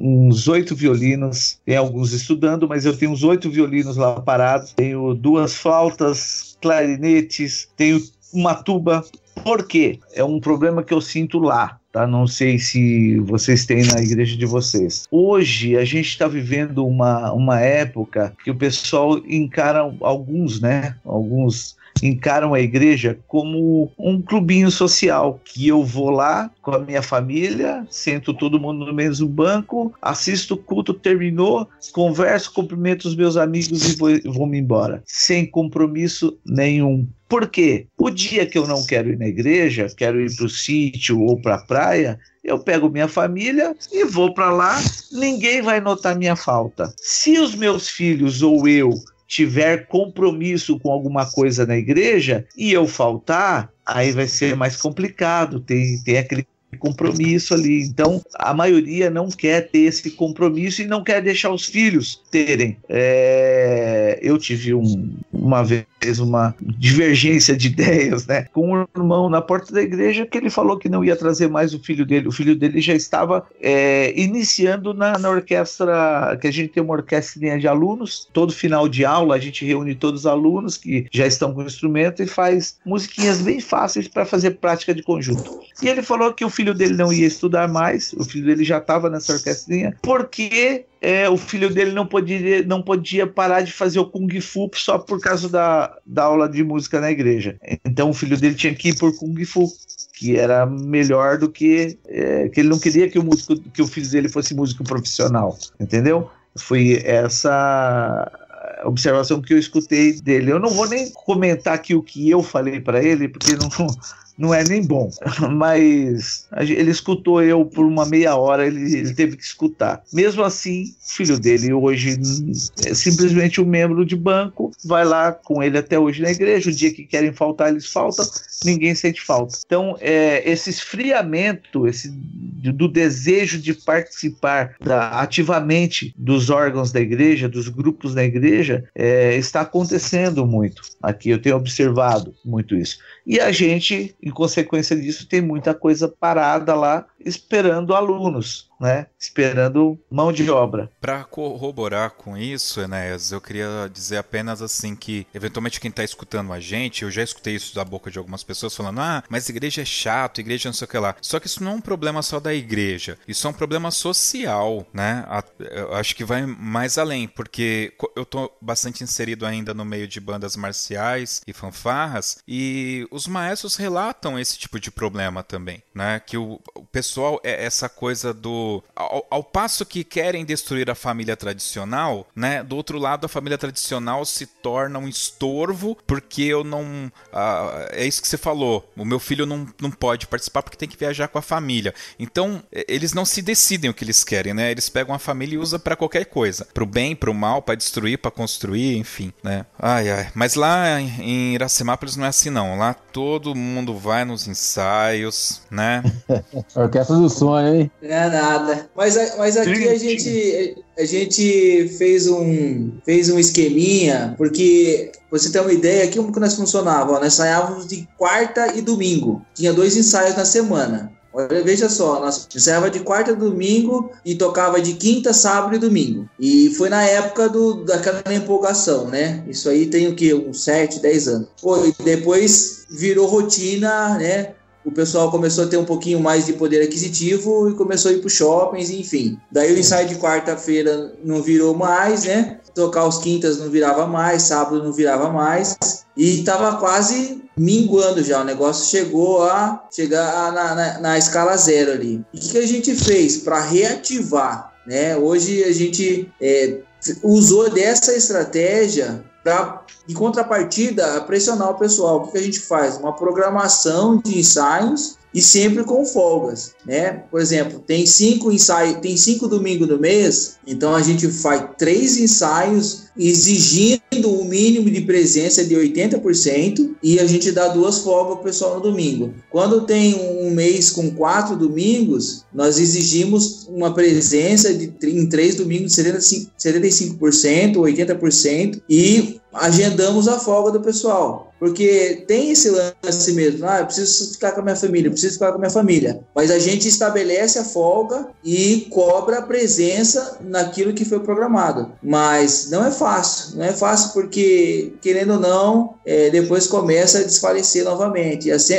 uns oito violinos, tem alguns estudando, mas eu tenho uns oito violinos lá parados, tenho duas flautas, clarinetes, tenho uma tuba. Por quê? É um problema que eu sinto lá. Tá? Não sei se vocês têm na igreja de vocês. Hoje a gente está vivendo uma, uma época que o pessoal encara alguns, né? Alguns encaram a igreja como um clubinho social, que eu vou lá com a minha família, sento todo mundo no mesmo banco, assisto o culto, terminou, converso, cumprimento os meus amigos e vou, vou-me embora, sem compromisso nenhum. Por quê? O dia que eu não quero ir na igreja, quero ir para o sítio ou para a praia, eu pego minha família e vou para lá, ninguém vai notar minha falta. Se os meus filhos ou eu tiver compromisso com alguma coisa na igreja e eu faltar, aí vai ser mais complicado. Tem, tem aquele compromisso ali. Então, a maioria não quer ter esse compromisso e não quer deixar os filhos terem. É, eu tive um, uma vez uma divergência de ideias, né, com um irmão na porta da igreja que ele falou que não ia trazer mais o filho dele. O filho dele já estava é, iniciando na, na, orquestra, que a gente tem uma orquestra de alunos. Todo final de aula a gente reúne todos os alunos que já estão com o instrumento e faz musiquinhas bem fáceis para fazer prática de conjunto. E ele falou que o filho dele não ia estudar mais, o filho dele já estava nessa orquestrinha, porque é, o filho dele não podia, não podia parar de fazer o Kung Fu só por causa da, da aula de música na igreja. Então o filho dele tinha que ir por Kung Fu que era melhor do que é, que ele não queria que o músico que o filho dele fosse músico profissional, entendeu? Foi essa observação que eu escutei dele. Eu não vou nem comentar aqui o que eu falei para ele, porque não não é nem bom, mas ele escutou eu por uma meia hora, ele, ele teve que escutar. Mesmo assim, filho dele hoje é simplesmente um membro de banco, vai lá com ele até hoje na igreja, o dia que querem faltar, eles faltam, ninguém sente falta. Então, é, esse esfriamento esse, do desejo de participar da, ativamente dos órgãos da igreja, dos grupos da igreja, é, está acontecendo muito. Aqui eu tenho observado muito isso. E a gente, em consequência disso, tem muita coisa parada lá esperando alunos, né? Esperando mão de obra. Para corroborar com isso, Enéas, eu queria dizer apenas assim que, eventualmente, quem está escutando a gente, eu já escutei isso da boca de algumas pessoas falando: ah, mas igreja é chato, igreja não sei o que lá. Só que isso não é um problema só da igreja, isso é um problema social, né? Eu acho que vai mais além, porque eu tô bastante inserido ainda no meio de bandas marciais e fanfarras, e os maestros relatam esse tipo de problema também, né? Que o, o pessoal é essa coisa do. Ao, ao, passo que querem destruir a família tradicional, né? Do outro lado, a família tradicional se torna um estorvo porque eu não. Ah, é isso que você falou. O meu filho não, não pode participar porque tem que viajar com a família. Então, eles não se decidem o que eles querem, né? Eles pegam a família e usam para qualquer coisa. Pro bem, pro mal, para destruir, para construir, enfim, né? Ai, ai. Mas lá em Iracemápolis não é assim, não. Lá todo mundo vai nos ensaios, né? Orquestra do sonho, hein? Não é nada. Mas, mas aqui a gente, a gente fez um, fez um esqueminha, porque você tem uma ideia aqui como que nós funcionávamos. Nós ensaiávamos de quarta e domingo. Tinha dois ensaios na semana. Olha, veja só, nós ensaiava de quarta a domingo e tocava de quinta, sábado e domingo. E foi na época do, daquela empolgação, né? Isso aí tem o que? Uns 7, 10 anos. Foi, depois virou rotina, né? O pessoal começou a ter um pouquinho mais de poder aquisitivo e começou a ir para shoppings, enfim. Daí o ensaio de quarta-feira não virou mais, né? Tocar os quintas não virava mais, sábado não virava mais. E estava quase minguando já. O negócio chegou a chegar na, na, na escala zero ali. E o que, que, a gente fez para reativar? Né? Hoje a gente é, usou dessa estratégia para, em contrapartida, pressionar o pessoal. O que a gente faz? Uma programação de ensaios e sempre com folgas, né? Por exemplo, tem cinco ensaios, tem cinco domingos no mês, então a gente faz três ensaios exigindo o um mínimo de presença de 80% e a gente dá duas folgas para o pessoal no domingo. Quando tem um mês com quatro domingos, nós exigimos uma presença de em três domingos de 75%, 75% 80% e agendamos a folga do pessoal. Porque tem esse lance mesmo, ah, eu preciso ficar com a minha família, eu preciso ficar com a minha família. Mas a gente estabelece a folga e cobra a presença naquilo que foi programado. Mas não é fácil, não é fácil porque, querendo ou não, é, depois começa a desfalecer novamente. E, assim,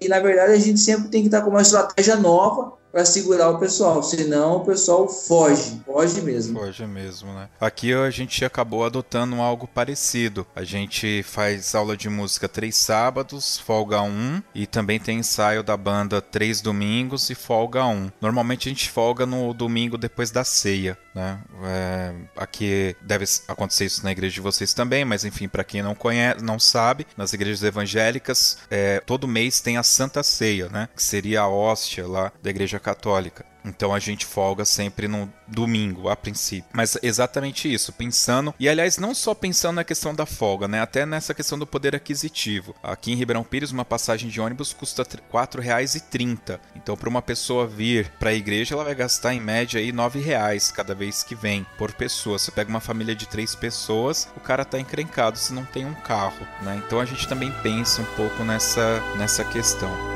e, na verdade a gente sempre tem que estar com uma estratégia nova para segurar o pessoal, senão o pessoal foge, foge mesmo. Foge mesmo, né? Aqui a gente acabou adotando algo parecido. A gente faz aula de música três sábados, folga um, e também tem ensaio da banda três domingos e folga um. Normalmente a gente folga no domingo depois da ceia, né? É, aqui deve acontecer isso na igreja de vocês também, mas enfim, para quem não conhece, não sabe, nas igrejas evangélicas, é, todo mês tem a Santa Ceia, né? Que seria a hóstia lá da igreja católica. Então a gente folga sempre no domingo, a princípio. Mas exatamente isso, pensando. E aliás, não só pensando na questão da folga, né? Até nessa questão do poder aquisitivo. Aqui em Ribeirão Pires, uma passagem de ônibus custa R$ 4,30. Então, para uma pessoa vir para a igreja, ela vai gastar em média aí R$ 9,00 cada vez que vem por pessoa. Você pega uma família de três pessoas, o cara tá encrencado se não tem um carro, né? Então a gente também pensa um pouco nessa, nessa questão.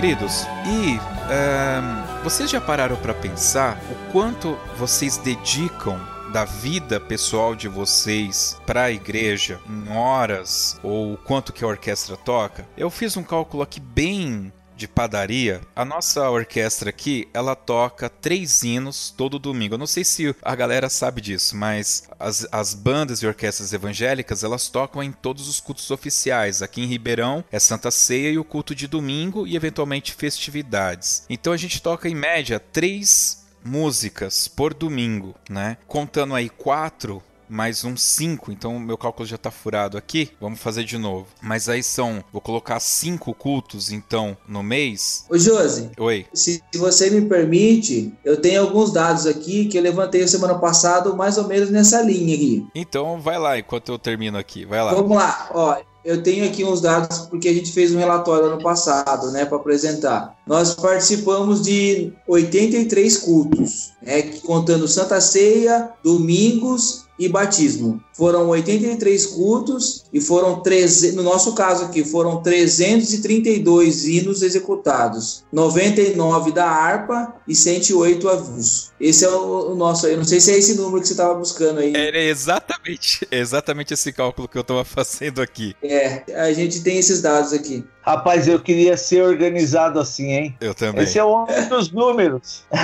Queridos, e ehm, vocês já pararam para pensar o quanto vocês dedicam da vida pessoal de vocês para a igreja em horas ou quanto que a orquestra toca? Eu fiz um cálculo aqui bem de padaria, a nossa orquestra aqui, ela toca três hinos todo domingo. Eu não sei se a galera sabe disso, mas as, as bandas e orquestras evangélicas, elas tocam em todos os cultos oficiais. Aqui em Ribeirão é Santa Ceia e o culto de domingo e eventualmente festividades. Então a gente toca em média três músicas por domingo, né? Contando aí quatro mais um 5, então meu cálculo já está furado aqui. Vamos fazer de novo. Mas aí são, vou colocar cinco cultos então no mês. Ô Josi, Oi. se você me permite, eu tenho alguns dados aqui que eu levantei semana passada, mais ou menos nessa linha aqui. Então vai lá enquanto eu termino aqui. Vai lá. Vamos lá, ó. Eu tenho aqui uns dados porque a gente fez um relatório ano passado, né, para apresentar. Nós participamos de 83 cultos, né, contando Santa Ceia, domingos e batismo. Foram 83 cultos e foram 13, no nosso caso aqui, foram 332 hinos executados, 99 da harpa e 108 avulso. Esse é o, o nosso aí. Não sei se é esse número que você estava buscando aí. Era exatamente, exatamente esse cálculo que eu estava fazendo aqui. É, a gente tem esses dados aqui. Rapaz, eu queria ser organizado assim, hein? Eu também. Esse é um dos números.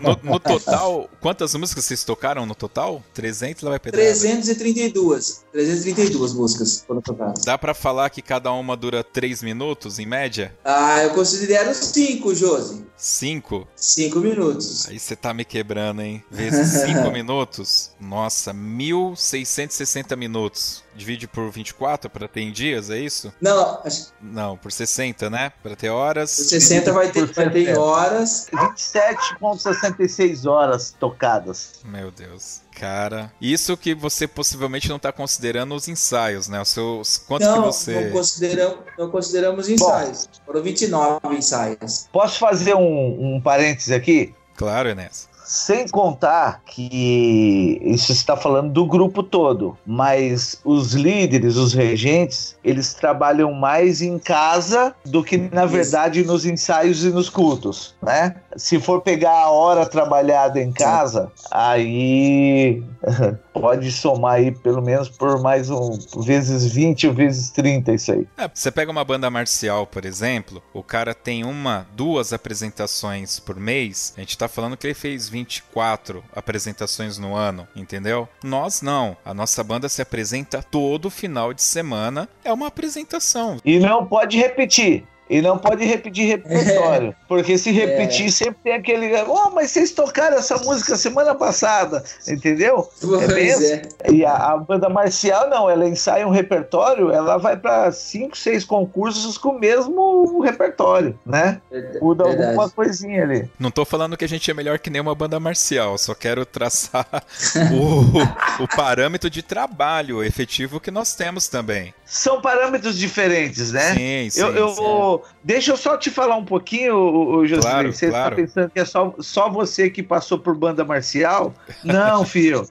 No, no total, quantas músicas vocês tocaram no total? 300 lá vai pegar. 332. 332 músicas foram tocadas. Dá pra falar que cada uma dura 3 minutos em média? Ah, eu considero 5, Josi. 5? 5 minutos. Aí você tá me quebrando, hein? Vezes 5 minutos? Nossa, 1660 minutos. Divide por 24 para ter em dias, é isso? Não, acho Não, por 60, né? Para ter horas. que 60 vai ter, vai ter horas. 27,66 horas tocadas. Meu Deus. Cara, isso que você possivelmente não tá considerando os ensaios, né? Os seus quantos Não, que não você consideramos, não consideramos ensaios. Foram 29 ensaios. Posso fazer um, um parêntese aqui? Claro, Enes. Sem contar que isso está falando do grupo todo, mas os líderes, os regentes, eles trabalham mais em casa do que, na verdade, nos ensaios e nos cultos, né? Se for pegar a hora trabalhada em casa, aí pode somar aí pelo menos por mais um vezes 20 ou vezes 30 isso aí. É, você pega uma banda marcial, por exemplo, o cara tem uma, duas apresentações por mês. A gente tá falando que ele fez 24 apresentações no ano, entendeu? Nós não. A nossa banda se apresenta todo final de semana. É uma apresentação. E não pode repetir. E não pode repetir repertório. Porque se repetir, sempre tem aquele. Oh, mas vocês tocaram essa música semana passada. Entendeu? Pois bem assim. é. E a, a banda marcial, não, ela ensaia um repertório, ela vai para cinco, seis concursos com o mesmo repertório, né? Muda Verdade. alguma coisinha ali. Não tô falando que a gente é melhor que nenhuma banda marcial, só quero traçar o, o parâmetro de trabalho efetivo que nós temos também. São parâmetros diferentes, né? Sim, sim. eu, eu, sim. Bom, deixa eu só te falar um pouquinho, o, José. Claro, você claro. está pensando que é só, só você que passou por banda marcial? Não, filho.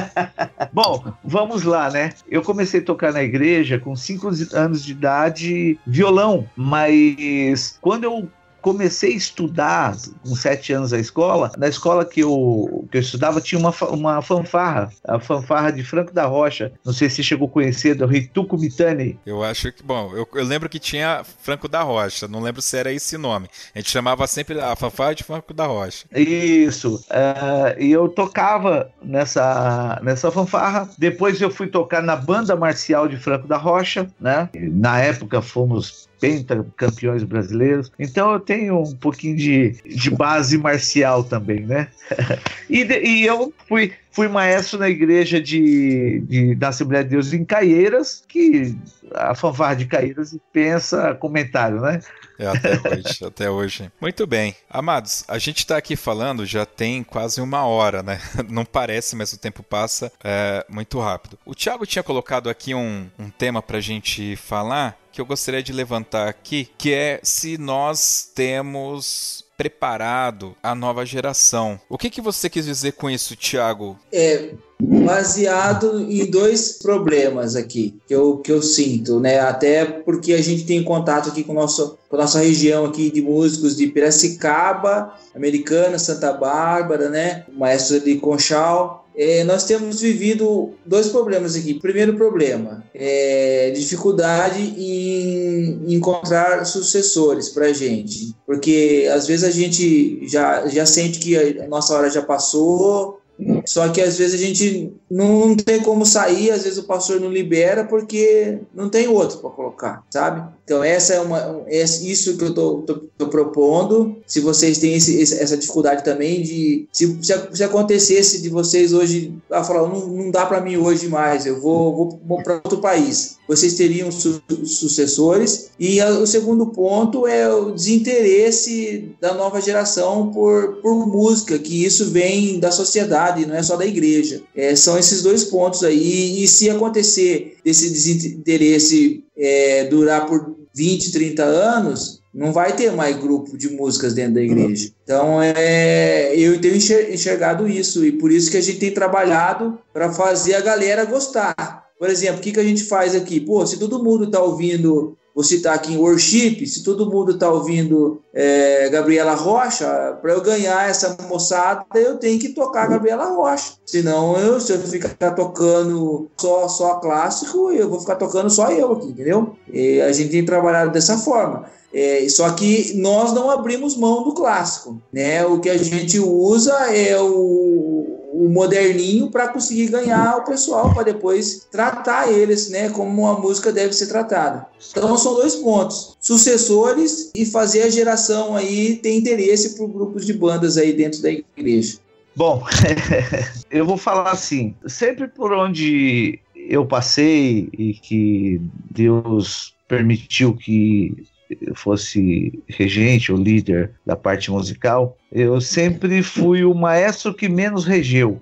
Bom, vamos lá, né? Eu comecei a tocar na igreja com 5 anos de idade, violão, mas quando eu comecei a estudar com sete anos a escola. Na escola que eu, que eu estudava tinha uma, uma fanfarra, a fanfarra de Franco da Rocha. Não sei se chegou a conhecer, do Rituco Mitani. Eu acho que, bom, eu, eu, lembro que tinha Franco da Rocha, não lembro se era esse nome. A gente chamava sempre a fanfarra de Franco da Rocha. Isso. Uh, e eu tocava nessa, nessa fanfarra. Depois eu fui tocar na banda marcial de Franco da Rocha, né? Na época fomos pentacampeões brasileiros. Então eu tenho um pouquinho de, de base marcial também, né? e, de, e eu fui, fui maestro na igreja de, de, da Assembleia de Deus em Caieiras, que a fanfarra de Caieiras pensa comentário, né? É, até hoje, até hoje. Muito bem. Amados, a gente está aqui falando já tem quase uma hora, né? Não parece, mas o tempo passa é, muito rápido. O Thiago tinha colocado aqui um, um tema para a gente falar que eu gostaria de levantar aqui, que é se nós temos preparado a nova geração. O que, que você quis dizer com isso, Thiago? É baseado em dois problemas aqui que eu, que eu sinto, né? Até porque a gente tem contato aqui com, nosso, com a nossa região aqui de músicos de Piracicaba, Americana, Santa Bárbara, né? O maestro de Conchal é, nós temos vivido dois problemas aqui. Primeiro problema é dificuldade em encontrar sucessores para a gente, porque às vezes a gente já, já sente que a nossa hora já passou, só que às vezes a gente não, não tem como sair, às vezes o pastor não libera porque não tem outro para colocar, sabe? Então essa é uma é isso que eu tô propondo. Se vocês têm esse, essa dificuldade também de se, se, acontecesse de vocês hoje a falar não, não dá para mim hoje mais, eu vou, vou, vou para outro país. Vocês teriam su sucessores e a, o segundo ponto é o desinteresse da nova geração por, por música, que isso vem da sociedade, não é só da igreja. É, são esses dois pontos aí e se acontecer desse desinteresse é, durar por 20, 30 anos, não vai ter mais grupo de músicas dentro da igreja. Então, é, eu tenho enxergado isso e por isso que a gente tem trabalhado para fazer a galera gostar. Por exemplo, o que, que a gente faz aqui? Pô, se todo mundo está ouvindo vou citar aqui em Worship, se todo mundo está ouvindo é, Gabriela Rocha, para eu ganhar essa moçada, eu tenho que tocar Gabriela Rocha. Senão, eu, se eu ficar tocando só, só clássico, eu vou ficar tocando só eu aqui, entendeu? E a gente tem trabalhado dessa forma. É, só que nós não abrimos mão do clássico, né? O que a gente usa é o o moderninho para conseguir ganhar o pessoal, para depois tratar eles, né, como uma música deve ser tratada. Então são dois pontos: sucessores e fazer a geração aí ter interesse por grupos de bandas aí dentro da igreja. Bom, eu vou falar assim, sempre por onde eu passei e que Deus permitiu que fosse regente ou líder da parte musical, eu sempre fui o maestro que menos regeu.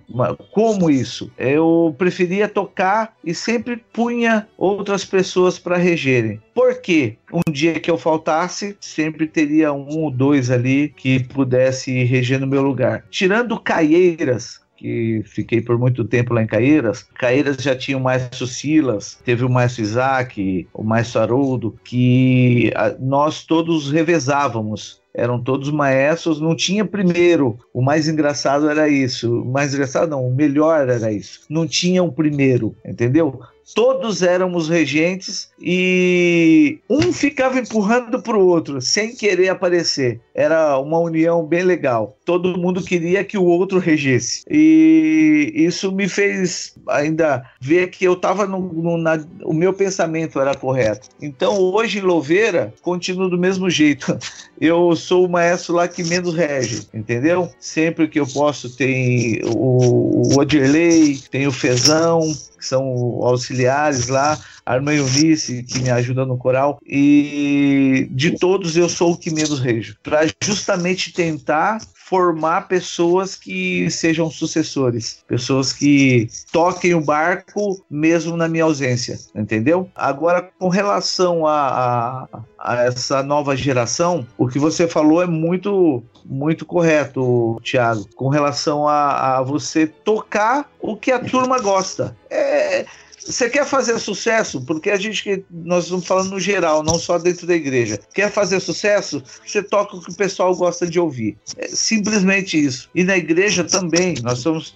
Como isso? Eu preferia tocar e sempre punha outras pessoas para regerem. Por quê? Um dia que eu faltasse, sempre teria um ou dois ali que pudesse reger no meu lugar. Tirando Caieiras, que fiquei por muito tempo lá em Caeiras. Caeiras já tinha o maestro Silas, teve o maestro Isaac, o maestro Haroldo, que nós todos revezávamos eram todos maestros, não tinha primeiro. O mais engraçado era isso. O mais engraçado não, o melhor era isso. Não tinha um primeiro, entendeu? todos éramos regentes e um ficava empurrando para o outro, sem querer aparecer. Era uma união bem legal. Todo mundo queria que o outro regesse. E isso me fez ainda ver que eu estava no, no na, o meu pensamento era correto. Então hoje em Louveira continuo do mesmo jeito. Eu sou o maestro lá que menos rege, entendeu? Sempre que eu posso tem o, o Odirley, tem o Fezão, que são auxiliares lá, a irmã Eunice, que me ajuda no coral, e de todos eu sou o que menos rejo. Justamente tentar formar pessoas que sejam sucessores, pessoas que toquem o barco mesmo na minha ausência, entendeu? Agora, com relação a, a, a essa nova geração, o que você falou é muito muito correto, Thiago, com relação a, a você tocar o que a turma gosta. É, você quer fazer sucesso? Porque a gente, nós estamos falando no geral, não só dentro da igreja. Quer fazer sucesso? Você toca o que o pessoal gosta de ouvir. É simplesmente isso. E na igreja também, nós somos,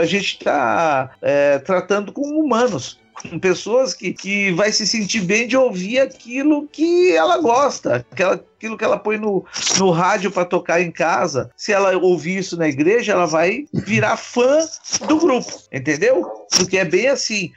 a gente está é, tratando com humanos com pessoas que, que vai se sentir bem de ouvir aquilo que ela gosta, aquela, aquilo que ela põe no, no rádio para tocar em casa. Se ela ouvir isso na igreja, ela vai virar fã do grupo, entendeu? Porque é bem assim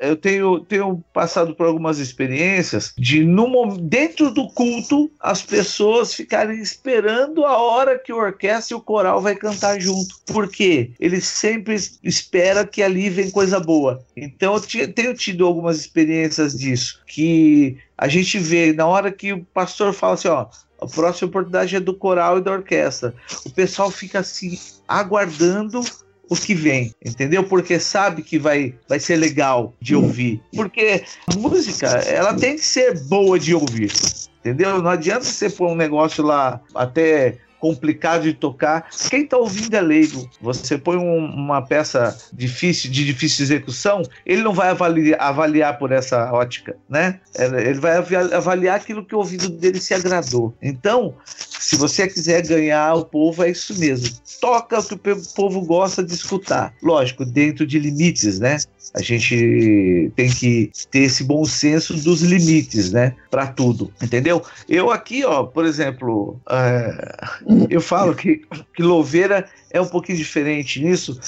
eu tenho, tenho passado por algumas experiências de, no, dentro do culto, as pessoas ficarem esperando a hora que a orquestra e o coral vai cantar junto. Porque eles sempre esperam que ali vem coisa boa. Então eu tenho tido algumas experiências disso, que a gente vê na hora que o pastor fala assim, ó, a próxima oportunidade é do coral e da orquestra. O pessoal fica assim, aguardando o que vem, entendeu? Porque sabe que vai, vai ser legal de ouvir. Porque música, ela tem que ser boa de ouvir, entendeu? Não adianta você pôr um negócio lá até complicado de tocar. Quem está ouvindo é leigo. Você põe um, uma peça difícil, de difícil execução, ele não vai avaliar, avaliar por essa ótica, né? Ele vai avaliar aquilo que o ouvido dele se agradou. Então, se você quiser ganhar o povo, é isso mesmo. Toca o que o povo gosta de escutar. Lógico, dentro de limites, né? A gente tem que ter esse bom senso dos limites, né? Para tudo, entendeu? Eu aqui, ó, por exemplo, é, eu falo que, que Louveira é um pouquinho diferente nisso,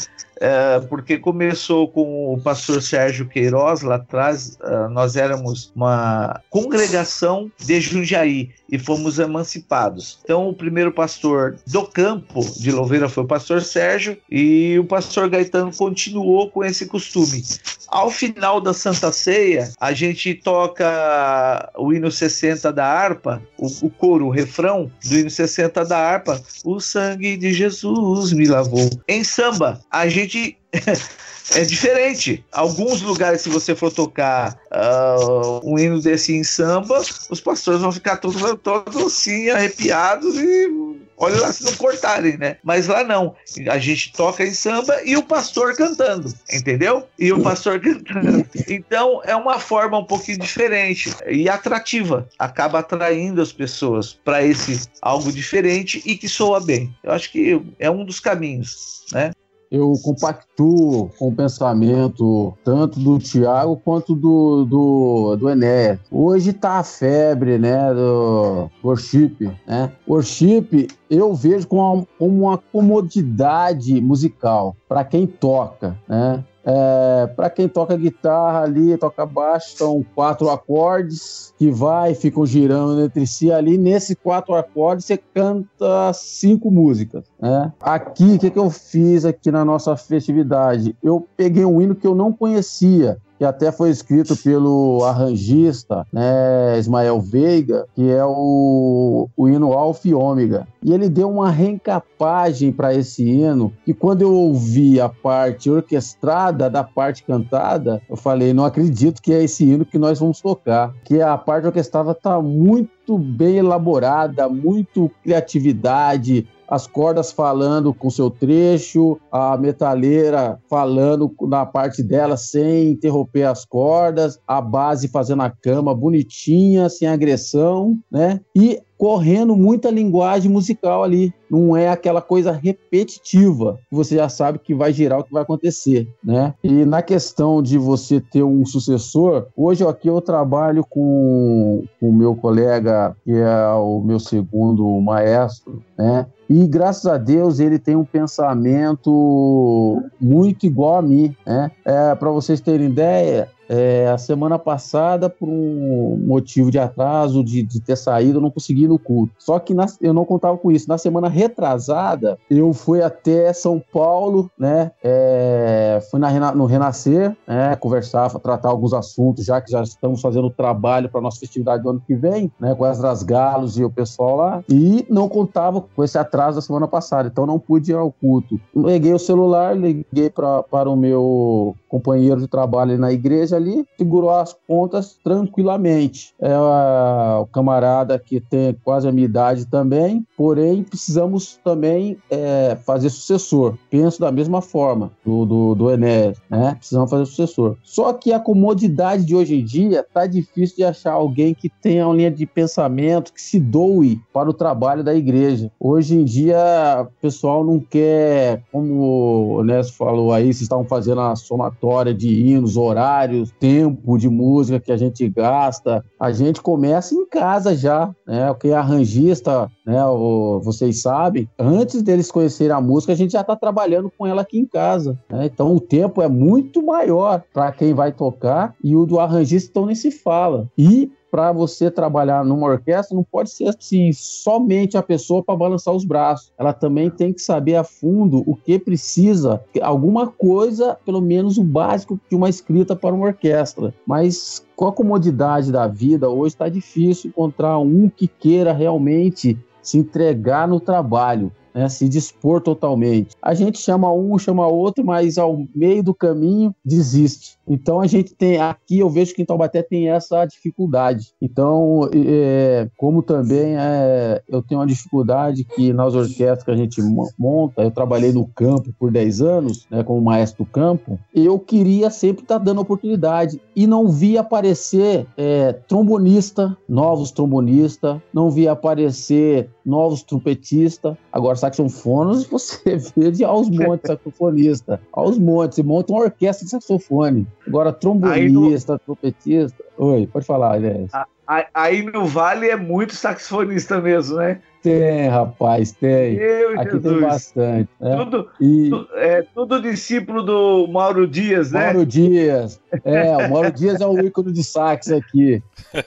é, porque começou com o pastor Sérgio Queiroz lá atrás. Uh, nós éramos uma congregação de Jundiaí e fomos emancipados. Então, o primeiro pastor do campo de Louveira foi o pastor Sérgio e o pastor Gaetano continuou com esse costume. Ao final da Santa Ceia, a gente toca o hino 60 da harpa, o, o coro, o refrão do hino 60 da harpa, o sangue de Jesus me lavou. Em samba, a gente é diferente. Alguns lugares, se você for tocar uh, um hino desse em samba, os pastores vão ficar todos, todos assim, arrepiados e olha lá se não cortarem, né? Mas lá não. A gente toca em samba e o pastor cantando, entendeu? E o pastor cantando. Então é uma forma um pouquinho diferente e atrativa. Acaba atraindo as pessoas para esse algo diferente e que soa bem. Eu acho que é um dos caminhos, né? Eu compactuo com o pensamento tanto do Tiago quanto do, do, do Enéas. Hoje tá a febre, né, do worship, né? Worship eu vejo como uma, como uma comodidade musical para quem toca, né? É, para quem toca guitarra ali, toca baixo, são quatro acordes que vai, ficam girando entre si ali. Nesses quatro acordes você canta cinco músicas. Né? Aqui, o que, que eu fiz aqui na nossa festividade? Eu peguei um hino que eu não conhecia, que até foi escrito pelo arranjista né, Ismael Veiga, que é o, o hino Alfa e Ômega. E ele deu uma reencapagem para esse hino, que quando eu ouvi a parte orquestrada da parte cantada, eu falei, não acredito que é esse hino que nós vamos tocar. Que a parte orquestrada está muito bem elaborada, muito criatividade, as cordas falando com seu trecho, a metaleira falando na parte dela sem interromper as cordas, a base fazendo a cama bonitinha, sem agressão, né? E correndo muita linguagem musical ali. Não é aquela coisa repetitiva, que você já sabe que vai girar o que vai acontecer, né? E na questão de você ter um sucessor, hoje aqui eu trabalho com o meu colega, que é o meu segundo maestro, né? E graças a Deus ele tem um pensamento muito igual a mim. Né? É, Para vocês terem ideia, é, a semana passada, por um motivo de atraso, de, de ter saído, eu não consegui ir no culto. Só que na, eu não contava com isso. Na semana retrasada, eu fui até São Paulo, né? É, fui na, no Renascer, né? Conversar, tratar alguns assuntos, já que já estamos fazendo trabalho para nossa festividade do ano que vem, né? Com as Galos e o pessoal lá. E não contava com esse atraso da semana passada, então não pude ir ao culto. Peguei o celular, liguei pra, para o meu companheiro de trabalho na igreja ali, segurou as pontas tranquilamente. É o camarada que tem quase a minha idade também, porém precisamos também é, fazer sucessor. Penso da mesma forma do, do, do Enéas, né? Precisamos fazer sucessor. Só que a comodidade de hoje em dia tá difícil de achar alguém que tenha uma linha de pensamento, que se doe para o trabalho da igreja. Hoje em dia, o pessoal não quer, como o Enéas falou aí, vocês estavam fazendo a somatória de hinos, horários, tempo de música que a gente gasta, a gente começa em casa já, né? O que é arranjista, né? O, vocês sabem, antes deles conhecerem a música, a gente já está trabalhando com ela aqui em casa. Né? Então o tempo é muito maior para quem vai tocar e o do arranjista então nem se fala. E para você trabalhar numa orquestra, não pode ser assim, somente a pessoa para balançar os braços. Ela também tem que saber a fundo o que precisa, alguma coisa, pelo menos o básico de uma escrita para uma orquestra. Mas com a comodidade da vida, hoje está difícil encontrar um que queira realmente se entregar no trabalho né, se dispor totalmente. A gente chama um, chama outro, mas ao meio do caminho desiste. Então a gente tem aqui, eu vejo que em Taubaté tem essa dificuldade. Então, é, como também é, eu tenho uma dificuldade que nas orquestras que a gente monta, eu trabalhei no campo por 10 anos, né, como maestro do campo, eu queria sempre estar tá dando oportunidade e não vi aparecer é, trombonista, novos trombonistas, não vi aparecer novos trompetistas. Agora, saxofones, você vê de aos montes saxofonista. Aos montes, você monta uma orquestra de saxofone. Agora, trombonista, trompetista. Oi, pode falar, Inês. Aí no Vale é muito saxofonista mesmo, né? Tem, rapaz, tem. Meu Aqui Jesus. tem bastante. Né? Tudo, e... tu, é, tudo discípulo do Mauro Dias, né? Mauro Dias. É, o Mauro Dias é o ícone de sax aqui.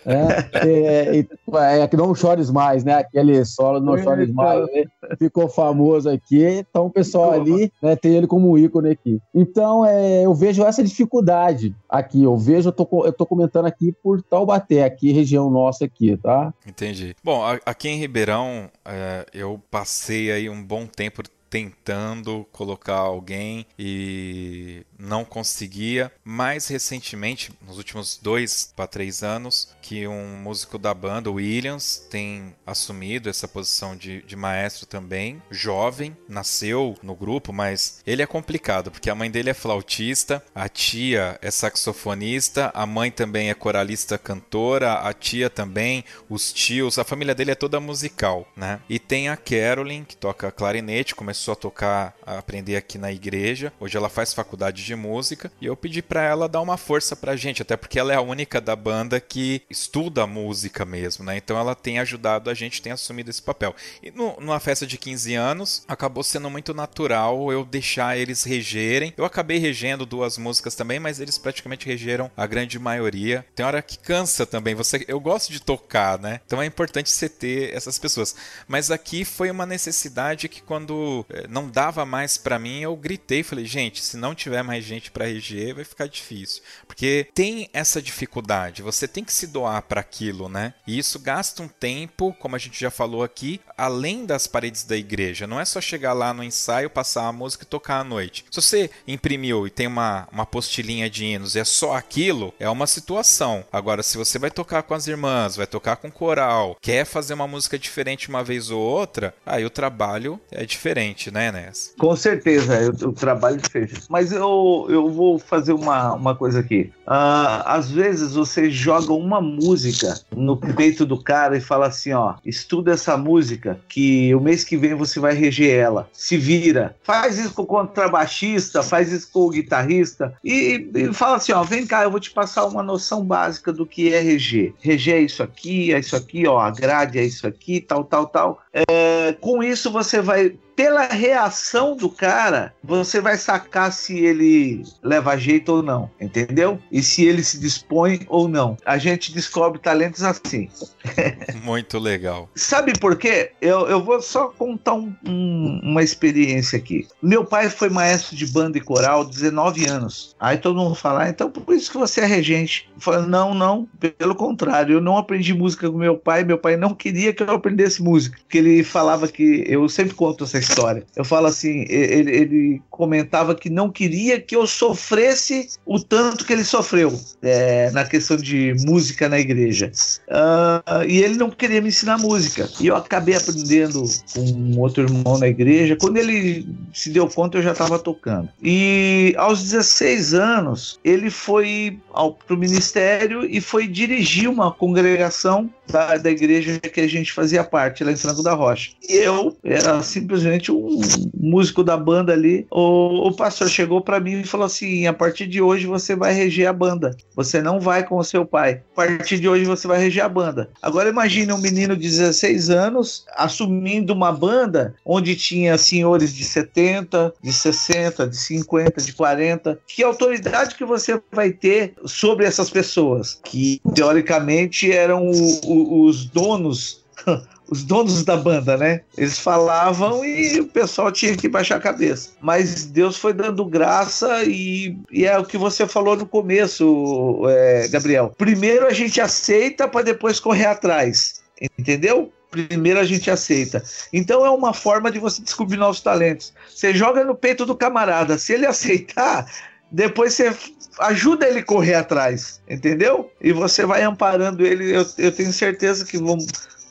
Né? É, é, é que não chores mais, né? Aquele solo não chores mais. Né? Ficou famoso aqui. Então o pessoal ali né, tem ele como ícone aqui. Então é, eu vejo essa dificuldade aqui. Eu vejo, eu tô, eu tô comentando aqui por Taubaté, aqui, região nossa aqui, tá? Entendi. Bom, aqui em Ribeirão, é, eu passei aí um bom tempo tentando colocar alguém e não conseguia. Mais recentemente, nos últimos dois para três anos, que um músico da banda, o Williams, tem assumido essa posição de, de maestro também, jovem, nasceu no grupo, mas ele é complicado, porque a mãe dele é flautista, a tia é saxofonista, a mãe também é coralista cantora, a tia também, os tios, a família dele é toda musical, né? E tem a Carolyn, que toca clarinete, começou a tocar, a aprender aqui na igreja, hoje ela faz faculdade de de música e eu pedi para ela dar uma força pra gente, até porque ela é a única da banda que estuda música mesmo, né? Então ela tem ajudado a gente, tem assumido esse papel. E no, numa festa de 15 anos, acabou sendo muito natural eu deixar eles regerem. Eu acabei regendo duas músicas também, mas eles praticamente regeram a grande maioria. Tem hora que cansa também. Você, eu gosto de tocar, né? Então é importante você ter essas pessoas. Mas aqui foi uma necessidade que quando eh, não dava mais para mim, eu gritei, falei, gente, se não tiver mais mais gente para reger, vai ficar difícil. Porque tem essa dificuldade, você tem que se doar para aquilo, né? E isso gasta um tempo, como a gente já falou aqui, além das paredes da igreja. Não é só chegar lá no ensaio, passar a música e tocar à noite. Se você imprimiu e tem uma, uma postilhinha de hinos e é só aquilo, é uma situação. Agora, se você vai tocar com as irmãs, vai tocar com coral, quer fazer uma música diferente uma vez ou outra, aí o trabalho é diferente. né, Ness? Com certeza, eu, eu trabalho fecho. Mas eu, eu vou fazer uma, uma coisa aqui. Uh, às vezes você joga uma música no peito do cara e fala assim: ó, estuda essa música que o mês que vem você vai reger ela. Se vira. Faz isso com o contrabaixista, faz isso com o guitarrista e, e fala assim: ó, vem cá, eu vou te passar uma noção básica do que é reger. Reger é isso aqui, é isso aqui, ó, a grade é isso aqui, tal, tal, tal. É, com isso você vai pela reação do cara, você vai sacar se ele leva jeito ou não, entendeu? E se ele se dispõe ou não. A gente descobre talentos assim. Muito legal. Sabe por quê? Eu, eu vou só contar um, um, uma experiência aqui. Meu pai foi maestro de banda e coral 19 anos. Aí todo mundo fala, ah, então por isso que você é regente. Eu falo, não, não, pelo contrário, eu não aprendi música com meu pai, meu pai não queria que eu aprendesse música, porque ele falava que, eu sempre conto essa história, eu falo assim, ele, ele comentava que não queria que eu sofresse o tanto que ele sofreu é, na questão de música na igreja. Uh, e ele não queria me ensinar música. E eu acabei aprendendo com um outro irmão na igreja. Quando ele se deu conta, eu já estava tocando. E aos 16 anos, ele foi para o ministério e foi dirigir uma congregação da, da igreja que a gente fazia parte, lá em Franco da Rocha. E eu era simplesmente um músico da banda ali. O, o pastor chegou para mim e falou assim: a partir de hoje você vai reger a banda. Você não vai com o seu pai. A partir de hoje você vai reger a banda. Agora imagine um menino de 16 anos assumindo uma banda onde tinha senhores de 70, de 60, de 50, de 40. Que autoridade que você vai ter sobre essas pessoas que teoricamente eram o, o, os donos os donos da banda, né? Eles falavam e o pessoal tinha que baixar a cabeça. Mas Deus foi dando graça e, e é o que você falou no começo, é, Gabriel. Primeiro a gente aceita para depois correr atrás, entendeu? Primeiro a gente aceita. Então é uma forma de você descobrir novos talentos. Você joga no peito do camarada. Se ele aceitar, depois você ajuda ele a correr atrás, entendeu? E você vai amparando ele. Eu, eu tenho certeza que vão,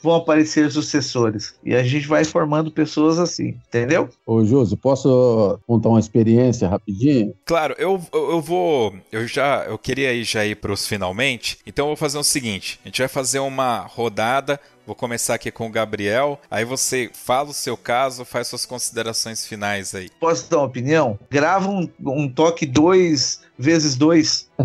vão aparecer sucessores. E a gente vai formando pessoas assim, entendeu? Ô, Josi, posso contar uma experiência rapidinho? Claro, eu, eu vou. Eu já. Eu queria ir já ir para os finalmente. Então eu vou fazer o seguinte: a gente vai fazer uma rodada Vou começar aqui com o Gabriel. Aí você fala o seu caso, faz suas considerações finais aí. Posso dar uma opinião? Grava um, um toque 2 vezes 2.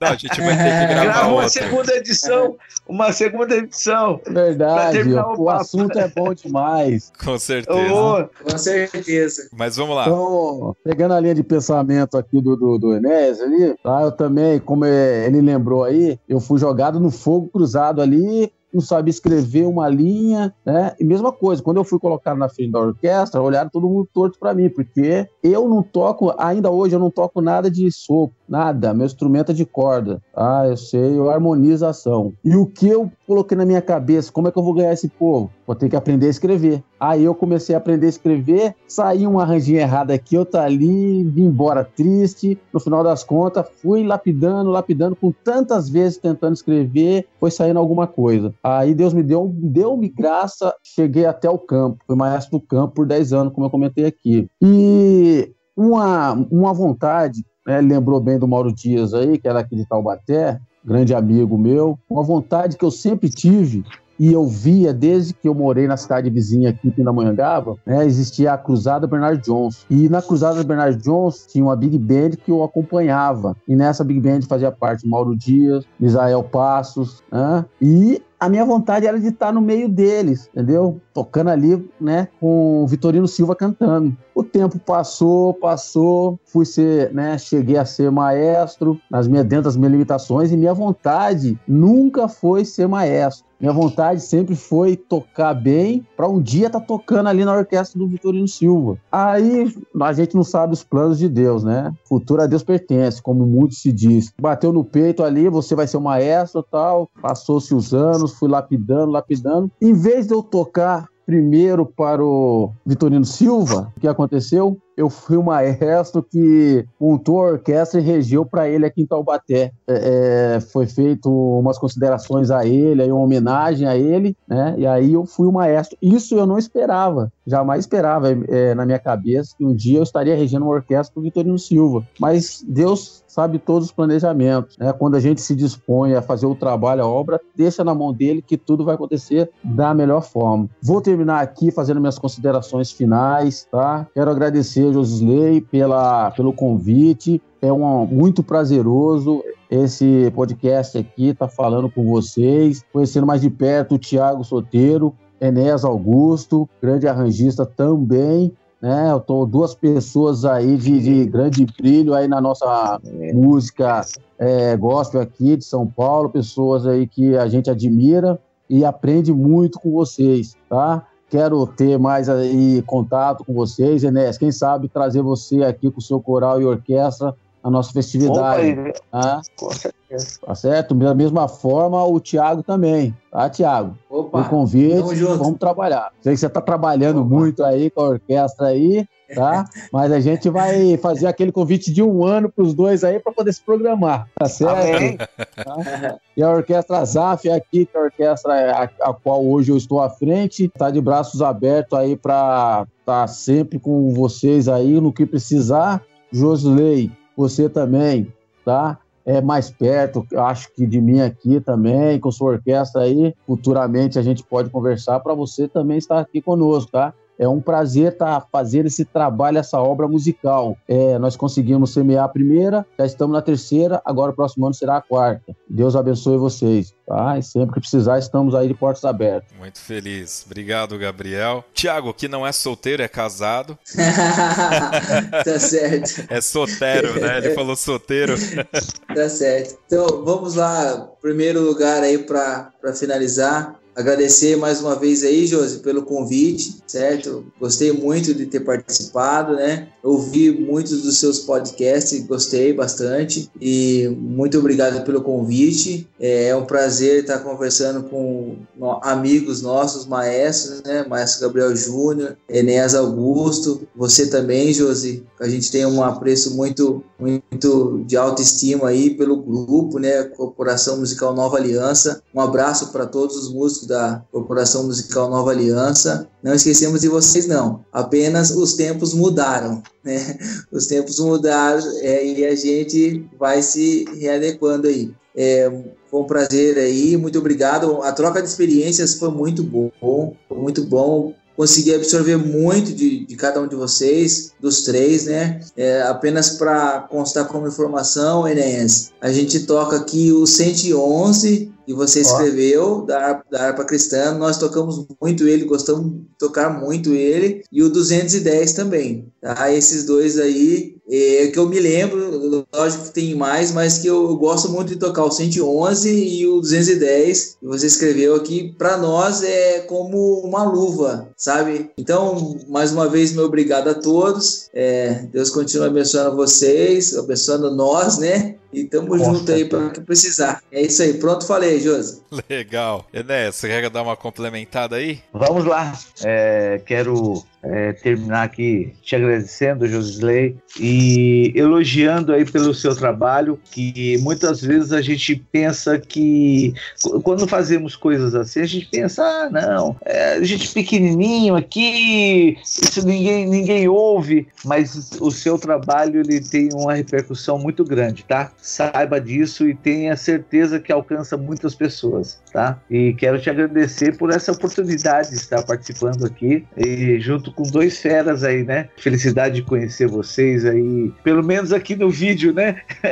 Não, a gente vai ter que gravar Grava uma outra. segunda edição. Uma segunda edição. Verdade, terminar o, o assunto é bom demais. Com certeza. Ô, Com certeza. Mas vamos lá. Então, pegando a linha de pensamento aqui do, do, do Enéas ali, tá? Eu também, como é- ele lembrou aí, eu fui jogado no fogo cruzado ali, não sabia escrever uma linha, né? E mesma coisa, quando eu fui colocado na frente da orquestra, olharam todo mundo torto para mim, porque eu não toco, ainda hoje eu não toco nada de sopro, nada, meu instrumento é de corda. Ah, eu sei, eu harmonização. E o que eu coloquei na minha cabeça, como é que eu vou ganhar esse povo? Vou ter que aprender a escrever. Aí eu comecei a aprender a escrever, saí um arranjinho errado aqui, outro ali, vim embora triste. No final das contas, fui lapidando, lapidando, com tantas vezes tentando escrever, foi saindo alguma coisa. Aí Deus me deu, deu-me graça, cheguei até o campo. Fui maestro do campo por 10 anos, como eu comentei aqui. E uma, uma vontade, né, lembrou bem do Mauro Dias aí, que era aqui de Taubaté, grande amigo meu, uma vontade que eu sempre tive e eu via desde que eu morei na cidade vizinha aqui, Pindamonhangaba, né, existia a Cruzada Bernard Jones. E na Cruzada Bernard Jones tinha uma big band que eu acompanhava. E nessa big band fazia parte Mauro Dias, Misael Passos, né, e a minha vontade era de estar no meio deles, entendeu? Tocando ali, né, com o Vitorino Silva cantando. O tempo passou, passou, fui ser, né, cheguei a ser maestro nas minhas dentro das minhas limitações e minha vontade nunca foi ser maestro. Minha vontade sempre foi tocar bem para um dia estar tocando ali na orquestra do Vitorino Silva. Aí a gente não sabe os planos de Deus, né? Futuro a Deus pertence, como muito se diz. Bateu no peito ali, você vai ser o maestro tal. Passou-se os anos, fui lapidando, lapidando. Em vez de eu tocar primeiro para o Vitorino Silva, o que aconteceu? Eu fui o maestro que montou a orquestra e regeu para ele aqui em Taubaté. É, é, foi feito umas considerações a ele, aí uma homenagem a ele, né? E aí eu fui o maestro. Isso eu não esperava, jamais esperava é, na minha cabeça que um dia eu estaria regendo uma orquestra com o Vitorino Silva. Mas Deus sabe todos os planejamentos. Né? Quando a gente se dispõe a fazer o trabalho, a obra, deixa na mão dele que tudo vai acontecer da melhor forma. Vou terminar aqui fazendo minhas considerações finais, tá? Quero agradecer, Josisley, pela, pelo convite. É um, muito prazeroso esse podcast aqui, tá falando com vocês, conhecendo mais de perto o Tiago Soteiro, Enéas Augusto, grande arranjista também, né? Eu tô duas pessoas aí de, de grande brilho aí na nossa música é, gospel aqui de São Paulo, pessoas aí que a gente admira e aprende muito com vocês, tá? Quero ter mais aí contato com vocês, Enéas. Quem sabe trazer você aqui com o seu coral e orquestra na nossa festividade. Opa, tá? Com certeza. Tá certo? Da mesma forma, o Tiago também, tá, Tiago? Opa, o convite, vamos trabalhar. Sei que você está trabalhando Opa. muito aí com a orquestra aí, tá? Mas a gente vai fazer aquele convite de um ano para os dois aí para poder se programar, tá certo? Tá? E a Orquestra Zaf aqui, que é a orquestra a, a qual hoje eu estou à frente, está de braços abertos aí para estar tá sempre com vocês aí no que precisar. Josley, você também, tá? É mais perto, acho que de mim aqui também, com sua orquestra aí. Futuramente a gente pode conversar para você também estar aqui conosco, tá? É um prazer estar tá fazendo esse trabalho, essa obra musical. É, nós conseguimos semear a primeira, já estamos na terceira, agora o próximo ano será a quarta. Deus abençoe vocês. Tá? E sempre que precisar, estamos aí de portas abertas. Muito feliz. Obrigado, Gabriel. Tiago, que não é solteiro, é casado. tá certo. É solteiro, né? Ele falou solteiro. tá certo. Então, vamos lá. Primeiro lugar aí para finalizar. Agradecer mais uma vez aí, Josi, pelo convite, certo? Gostei muito de ter participado, né? Ouvi muitos dos seus podcasts, gostei bastante e muito obrigado pelo convite. É um prazer estar conversando com amigos nossos, maestros, né? Maestro Gabriel Júnior, Enéas Augusto, você também, Josi. A gente tem um apreço muito, muito de autoestima aí pelo grupo, né? Corporação Musical Nova Aliança. Um abraço para todos os músicos da Corporação Musical Nova Aliança. Não esquecemos de vocês, não. Apenas os tempos mudaram, né? Os tempos mudaram é, e a gente vai se readequando aí. É, foi um prazer aí, muito obrigado. A troca de experiências foi muito bom, foi muito bom consegui absorver muito de, de cada um de vocês, dos três, né? É, apenas para constar como informação, Enéas, a gente toca aqui o 111 que você escreveu da harpa, da harpa cristã. Nós tocamos muito ele, gostamos de tocar muito ele, e o 210 também. Tá? Esses dois aí, é, que eu me lembro, lógico que tem mais, mas que eu, eu gosto muito de tocar o 111 e o 210, que você escreveu aqui, para nós é como uma luva, sabe? Então, mais uma vez, meu obrigado a todos. É, Deus continue abençoando vocês, abençoando nós, né? E tamo Nossa, junto aí para que precisar. É isso aí. Pronto, falei, Josi. Legal. Enéas, você quer dar uma complementada aí? Vamos lá. É, quero é, terminar aqui te agradecendo, Josisley, e elogiando aí pelo seu trabalho, que muitas vezes a gente pensa que quando fazemos coisas assim, a gente pensa, ah, não, é, a gente pequenininho aqui, isso ninguém, ninguém ouve, mas o seu trabalho ele tem uma repercussão muito grande, tá? Saiba disso e tenha certeza que alcança muitas pessoas, tá? E quero te agradecer por essa oportunidade de estar participando aqui e junto com dois feras aí, né? Felicidade de conhecer vocês aí, pelo menos aqui no vídeo, né?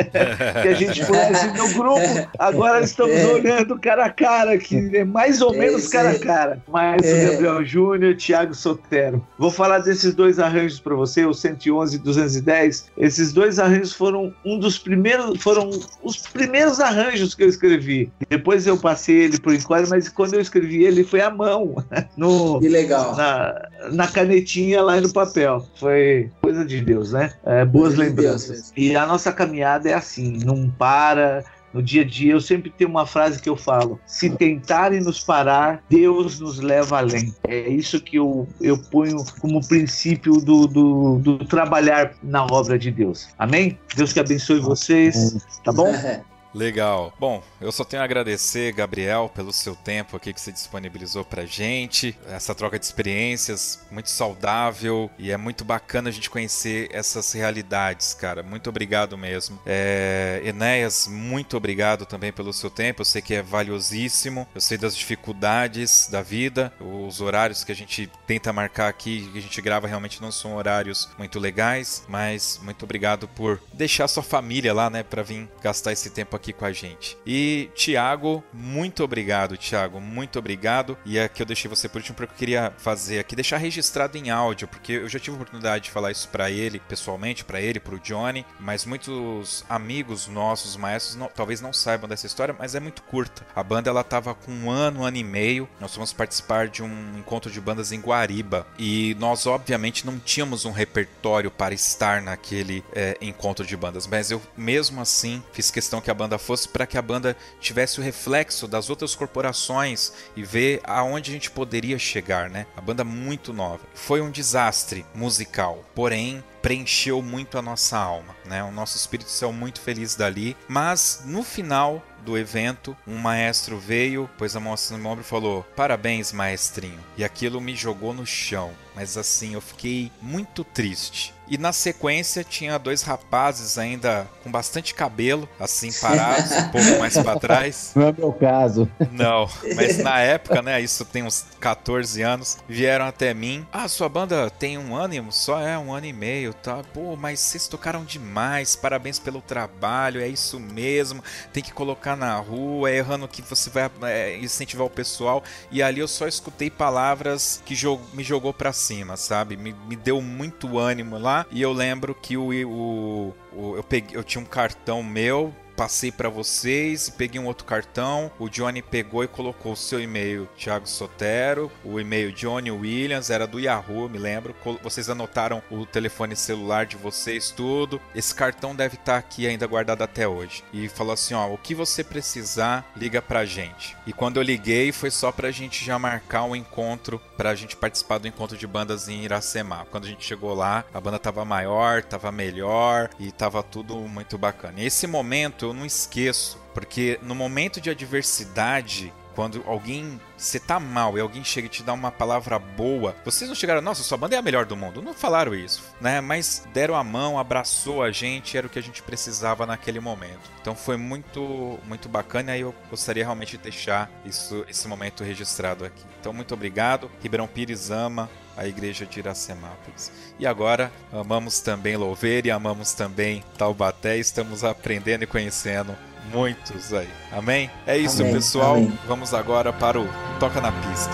que a gente conhece no grupo. Agora estamos é. olhando cara a cara aqui, né? mais ou é menos cara a cara. Mas é. Gabriel Júnior Thiago Sotero. Vou falar desses dois arranjos para você, o 111 e 210. Esses dois arranjos foram um dos primeiros, foram os primeiros arranjos que eu escrevi. Depois eu passei ele por enquadro, mas quando eu escrevi ele foi à mão. No, que legal. Na, na canetinha lá no papel. Foi coisa de Deus, né? É, boas coisa lembranças. De e a nossa caminhada é assim, não para, no dia a dia, eu sempre tenho uma frase que eu falo: se tentarem nos parar, Deus nos leva além. É isso que eu, eu ponho como princípio do, do, do trabalhar na obra de Deus. Amém? Deus que abençoe vocês, tá bom? Legal. Bom, eu só tenho a agradecer, Gabriel, pelo seu tempo aqui que você disponibilizou pra gente. Essa troca de experiências muito saudável e é muito bacana a gente conhecer essas realidades, cara. Muito obrigado mesmo. É, Enéas, muito obrigado também pelo seu tempo. Eu sei que é valiosíssimo. Eu sei das dificuldades da vida. Os horários que a gente tenta marcar aqui, que a gente grava, realmente não são horários muito legais. Mas muito obrigado por deixar sua família lá, né, pra vir gastar esse tempo aqui aqui com a gente. E Tiago, muito obrigado, Tiago, muito obrigado. E aqui eu deixei você por último porque eu queria fazer aqui, deixar registrado em áudio, porque eu já tive a oportunidade de falar isso para ele pessoalmente, para ele, para o Johnny, mas muitos amigos nossos, maestros, não, talvez não saibam dessa história, mas é muito curta. A banda ela tava com um ano, um ano e meio. Nós fomos participar de um encontro de bandas em Guariba e nós obviamente não tínhamos um repertório para estar naquele é, encontro de bandas, mas eu mesmo assim fiz questão que a banda banda fosse para que a banda tivesse o reflexo das outras corporações e ver aonde a gente poderia chegar, né? A banda muito nova. Foi um desastre musical, porém preencheu muito a nossa alma, né? O nosso espírito saiu muito feliz dali, mas no final do evento, um maestro veio, pôs a mão no ombro e falou: Parabéns, maestrinho. E aquilo me jogou no chão. Mas assim, eu fiquei muito triste. E na sequência tinha dois rapazes ainda com bastante cabelo, assim parados, um pouco mais para trás. Não é meu caso. Não, mas na época, né, isso tem uns 14 anos, vieram até mim. Ah, sua banda tem um ano, só é um ano e meio, tá? Pô, mas vocês tocaram demais, parabéns pelo trabalho, é isso mesmo. Tem que colocar na rua, é errando que você vai é, incentivar o pessoal. E ali eu só escutei palavras que me jogou para cima, sabe? Me, me deu muito ânimo lá. E eu lembro que o, o, o eu, peguei, eu tinha um cartão meu passei para vocês peguei um outro cartão. O Johnny pegou e colocou o seu e-mail, Thiago Sotero, o e-mail Johnny Williams, era do Yahoo, me lembro. Vocês anotaram o telefone celular de vocês, tudo. Esse cartão deve estar tá aqui ainda guardado até hoje. E falou assim: ó, o que você precisar, liga pra gente. E quando eu liguei, foi só pra gente já marcar um encontro, pra gente participar do encontro de bandas em Iracema. Quando a gente chegou lá, a banda tava maior, tava melhor e tava tudo muito bacana. E esse momento eu não esqueço, porque no momento de adversidade, quando alguém você tá mal e alguém chega e te dá uma palavra boa, vocês não chegaram, nossa, sua banda é a melhor do mundo. Não falaram isso, né? Mas deram a mão, abraçou a gente, era o que a gente precisava naquele momento. Então foi muito, muito bacana e eu gostaria realmente de deixar isso, esse momento registrado aqui. Então muito obrigado. Ribeirão Pires ama a igreja de Iracemápolis. E agora amamos também Louveira e amamos também Taubaté. Estamos aprendendo e conhecendo muitos aí. Amém? É isso, Amém. pessoal. Amém. Vamos agora para o Toca na Pista.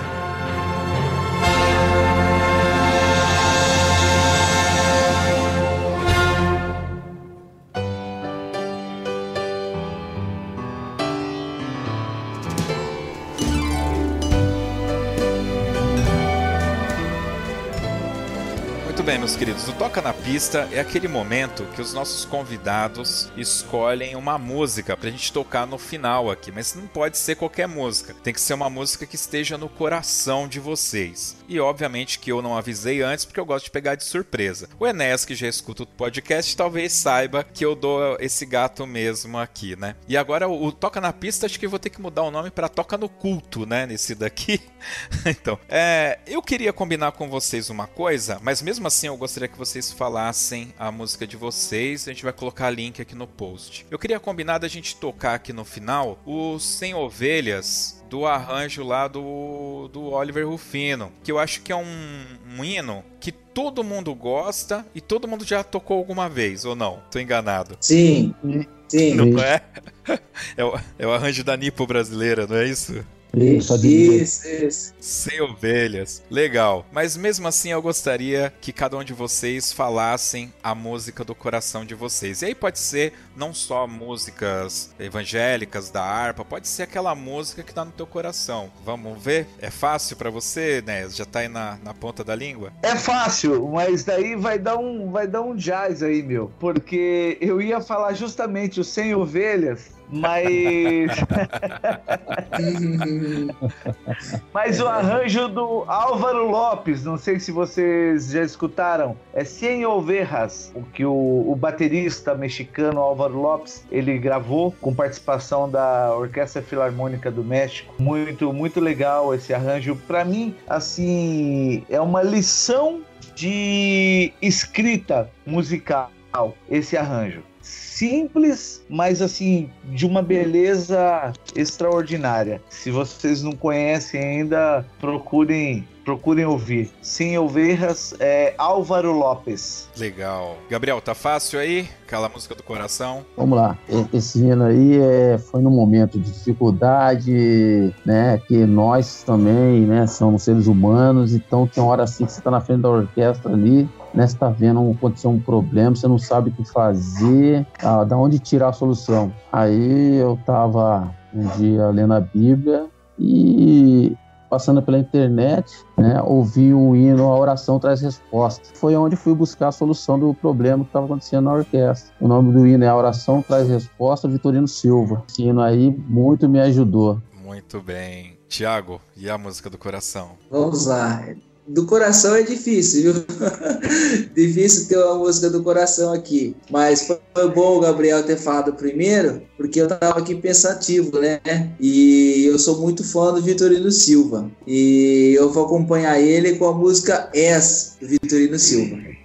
Bem, meus queridos, o Toca na Pista é aquele momento que os nossos convidados escolhem uma música pra gente tocar no final aqui, mas não pode ser qualquer música, tem que ser uma música que esteja no coração de vocês. E obviamente que eu não avisei antes porque eu gosto de pegar de surpresa. O Enéas, que já escuta o podcast, talvez saiba que eu dou esse gato mesmo aqui, né? E agora o Toca na Pista, acho que eu vou ter que mudar o nome para Toca no Culto, né? Nesse daqui. então, é, eu queria combinar com vocês uma coisa, mas mesmo assim assim, eu gostaria que vocês falassem a música de vocês. A gente vai colocar link aqui no post. Eu queria combinar da gente tocar aqui no final o Sem Ovelhas do arranjo lá do, do Oliver Rufino, que eu acho que é um, um hino que todo mundo gosta e todo mundo já tocou alguma vez, ou não? Tô enganado. Sim, sim. Não é? É o, é o arranjo da Nipo brasileira, não é isso? Isso, isso, isso. Sem ovelhas. Legal. Mas mesmo assim eu gostaria que cada um de vocês falassem a música do coração de vocês. E aí pode ser não só músicas evangélicas da harpa, pode ser aquela música que tá no teu coração. Vamos ver? É fácil para você, né? Já tá aí na, na ponta da língua? É fácil, mas daí vai dar um vai dar um jazz aí, meu. Porque eu ia falar justamente o Sem Ovelhas Mas. Mas o arranjo do Álvaro Lopes, não sei se vocês já escutaram, é Cien Ovejas, o que o, o baterista mexicano Álvaro Lopes ele gravou com participação da Orquestra Filarmônica do México. Muito, muito legal esse arranjo. Para mim, assim, é uma lição de escrita musical esse arranjo simples, mas assim, de uma beleza extraordinária. Se vocês não conhecem ainda, procurem procurem ouvir. Sim, Ovelhas é Álvaro Lopes. Legal. Gabriel, tá fácil aí? Aquela música do coração? Vamos lá. Esse hino aí é, foi num momento de dificuldade, né? Que nós também, né, somos seres humanos, então tem hora assim que você tá na frente da orquestra ali, né? Você tá vendo acontecer um problema, você não sabe o que fazer, ah, da onde tirar a solução. Aí eu tava um dia lendo a Bíblia e passando pela internet, né, ouvi o hino A Oração Traz Resposta. Foi onde fui buscar a solução do problema que estava acontecendo na orquestra. O nome do hino é A Oração Traz Resposta, Vitorino Silva. Esse hino aí muito me ajudou. Muito bem. Tiago, e a música do coração? Vamos lá do coração é difícil, viu? difícil ter uma música do coração aqui. Mas foi bom o Gabriel ter falado primeiro, porque eu tava aqui pensativo, né? E eu sou muito fã do Vitorino Silva. E eu vou acompanhar ele com a música S do Vitorino Silva.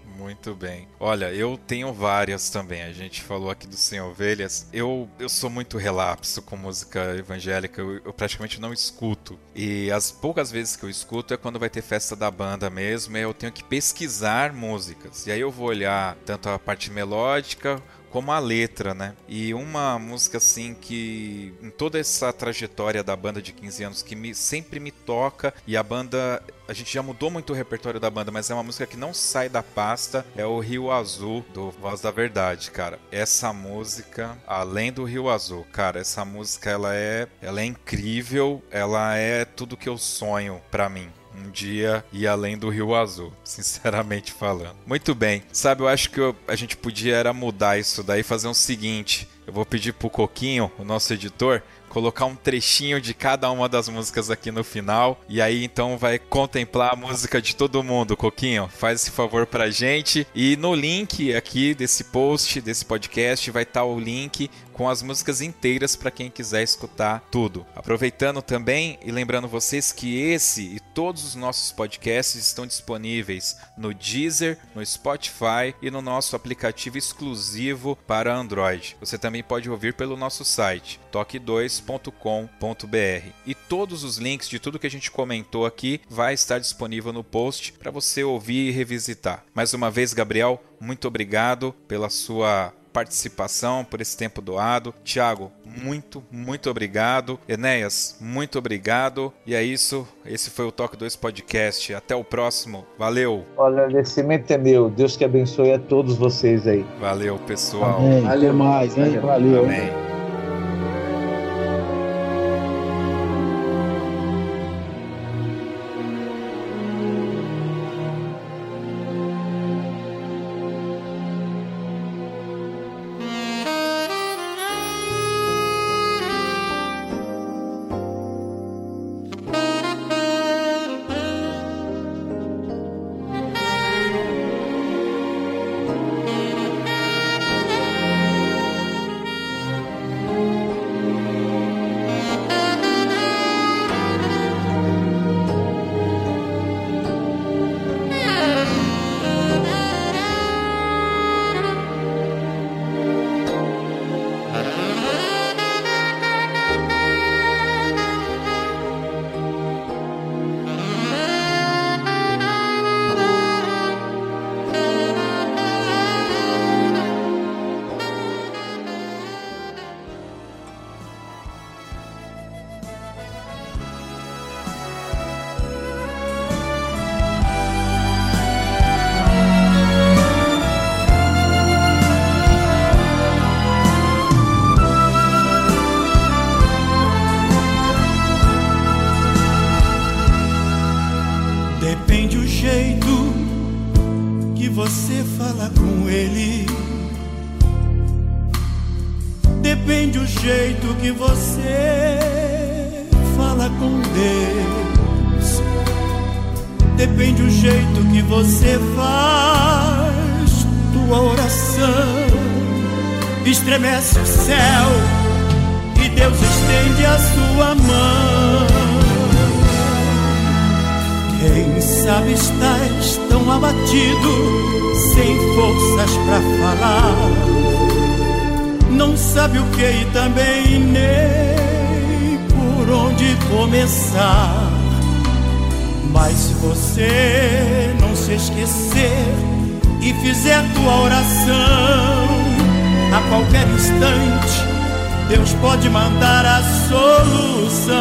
Muito bem. Olha, eu tenho várias também. A gente falou aqui do Sem Ovelhas. Eu, eu sou muito relapso com música evangélica. Eu, eu, praticamente não escuto. E as poucas vezes que eu escuto é quando vai ter festa da banda mesmo. E eu tenho que pesquisar músicas. E aí eu vou olhar tanto a parte melódica como a letra, né? E uma música assim que em toda essa trajetória da banda de 15 anos que me, sempre me toca e a banda a gente já mudou muito o repertório da banda, mas é uma música que não sai da pasta, é o Rio Azul do Voz da Verdade, cara. Essa música, além do Rio Azul, cara, essa música ela é, ela é incrível, ela é tudo que eu sonho para mim um dia ir além do Rio Azul, sinceramente falando. Muito bem, sabe, eu acho que eu, a gente podia era mudar isso daí, fazer o um seguinte. Eu vou pedir pro Coquinho, o nosso editor, colocar um trechinho de cada uma das músicas aqui no final. E aí então vai contemplar a música de todo mundo. Coquinho, faz esse favor pra gente. E no link aqui desse post, desse podcast, vai estar tá o link com as músicas inteiras para quem quiser escutar tudo. Aproveitando também e lembrando vocês que esse e todos os nossos podcasts estão disponíveis no Deezer, no Spotify e no nosso aplicativo exclusivo para Android. Você também pode ouvir pelo nosso site toque2.com.br. E todos os links de tudo que a gente comentou aqui vai estar disponível no post para você ouvir e revisitar. Mais uma vez, Gabriel, muito obrigado pela sua participação, por esse tempo doado. Tiago, muito, muito obrigado. Enéas, muito obrigado. E é isso. Esse foi o Toque 2 Podcast. Até o próximo. Valeu. O agradecimento é meu. Deus que abençoe a todos vocês aí. Valeu, pessoal. Amém. Valeu mais, hein? Valeu. Amém. Estremece o céu e Deus estende a sua mão. Quem sabe estás tão abatido, sem forças para falar não sabe o que e também nem por onde começar. Mas se você não se esquecer e fizer tua oração, a qualquer instante, Deus pode mandar a solução.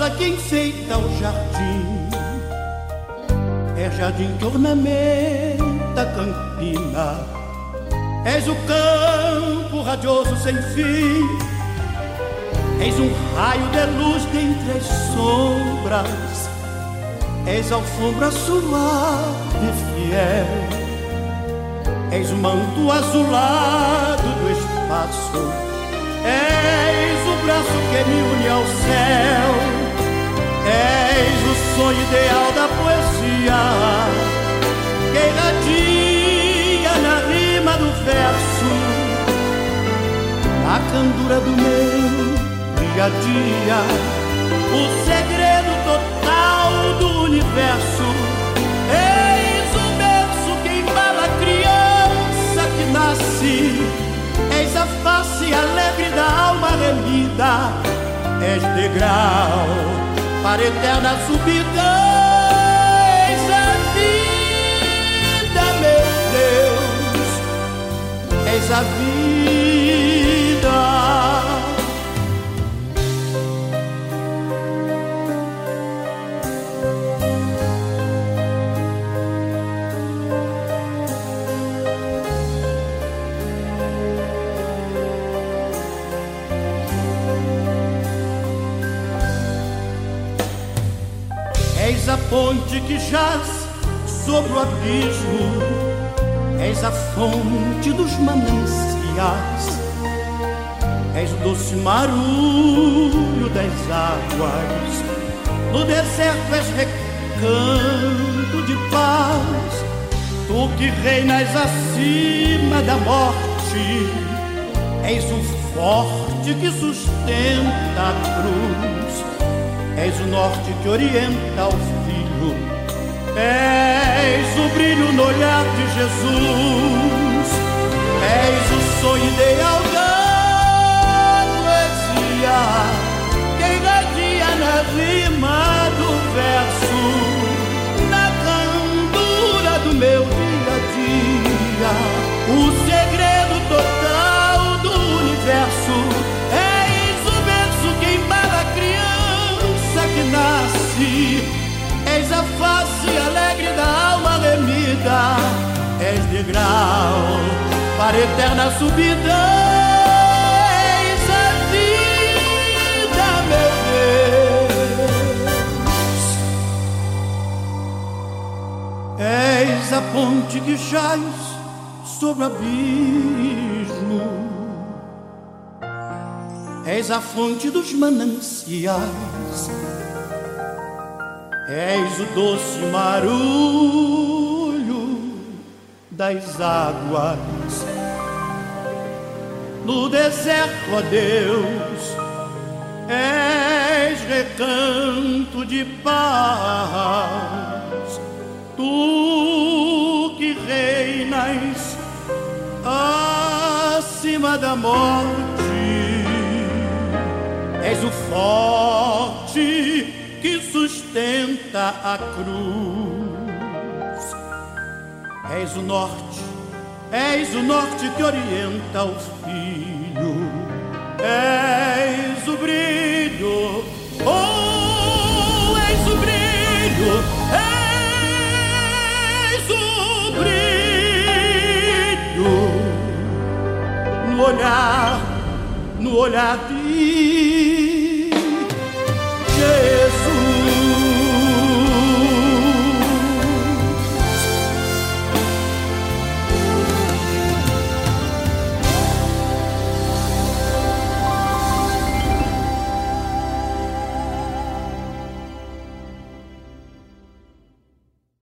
Rosa que enfeita o jardim. É jardim que ornamenta a campina. És o campo radioso sem fim. És um raio de luz dentre as sombras. És alfombra suave e fiel És o manto azulado do espaço, és o braço que me une ao céu, és o sonho ideal da poesia, que irradia na rima do verso, na candura do meu dia a dia, o segredo total do universo. Eis o berço que embala a criança nasce, és a face alegre da alma remida, és degrau para eterna subida, és a vida, meu Deus, és a vida. Que jaz sobre o abismo, és a fonte dos mananciais, és o doce marulho das águas, no deserto és recanto de paz, tu que reinas acima da morte, és o forte que sustenta a cruz. És o norte que orienta o És o brilho no olhar de Jesus, és o sonho ideal da poesia, que irradia na rima do verso, na candura do meu dia a dia, o segredo total do universo. És o berço que embala a criança que nasce És a face alegre da alma remida, és degrau para a eterna subida. És a vida, meu Deus. És a ponte que jaz sobre o abismo. És a fonte dos mananciais És o doce marulho das águas. No deserto, a Deus, és recanto de paz. Tu que reinas acima da morte, és o que sustenta a cruz. És o norte, és o norte que orienta o filho. És o brilho, oh, és o brilho, és o brilho no olhar, no olhar de.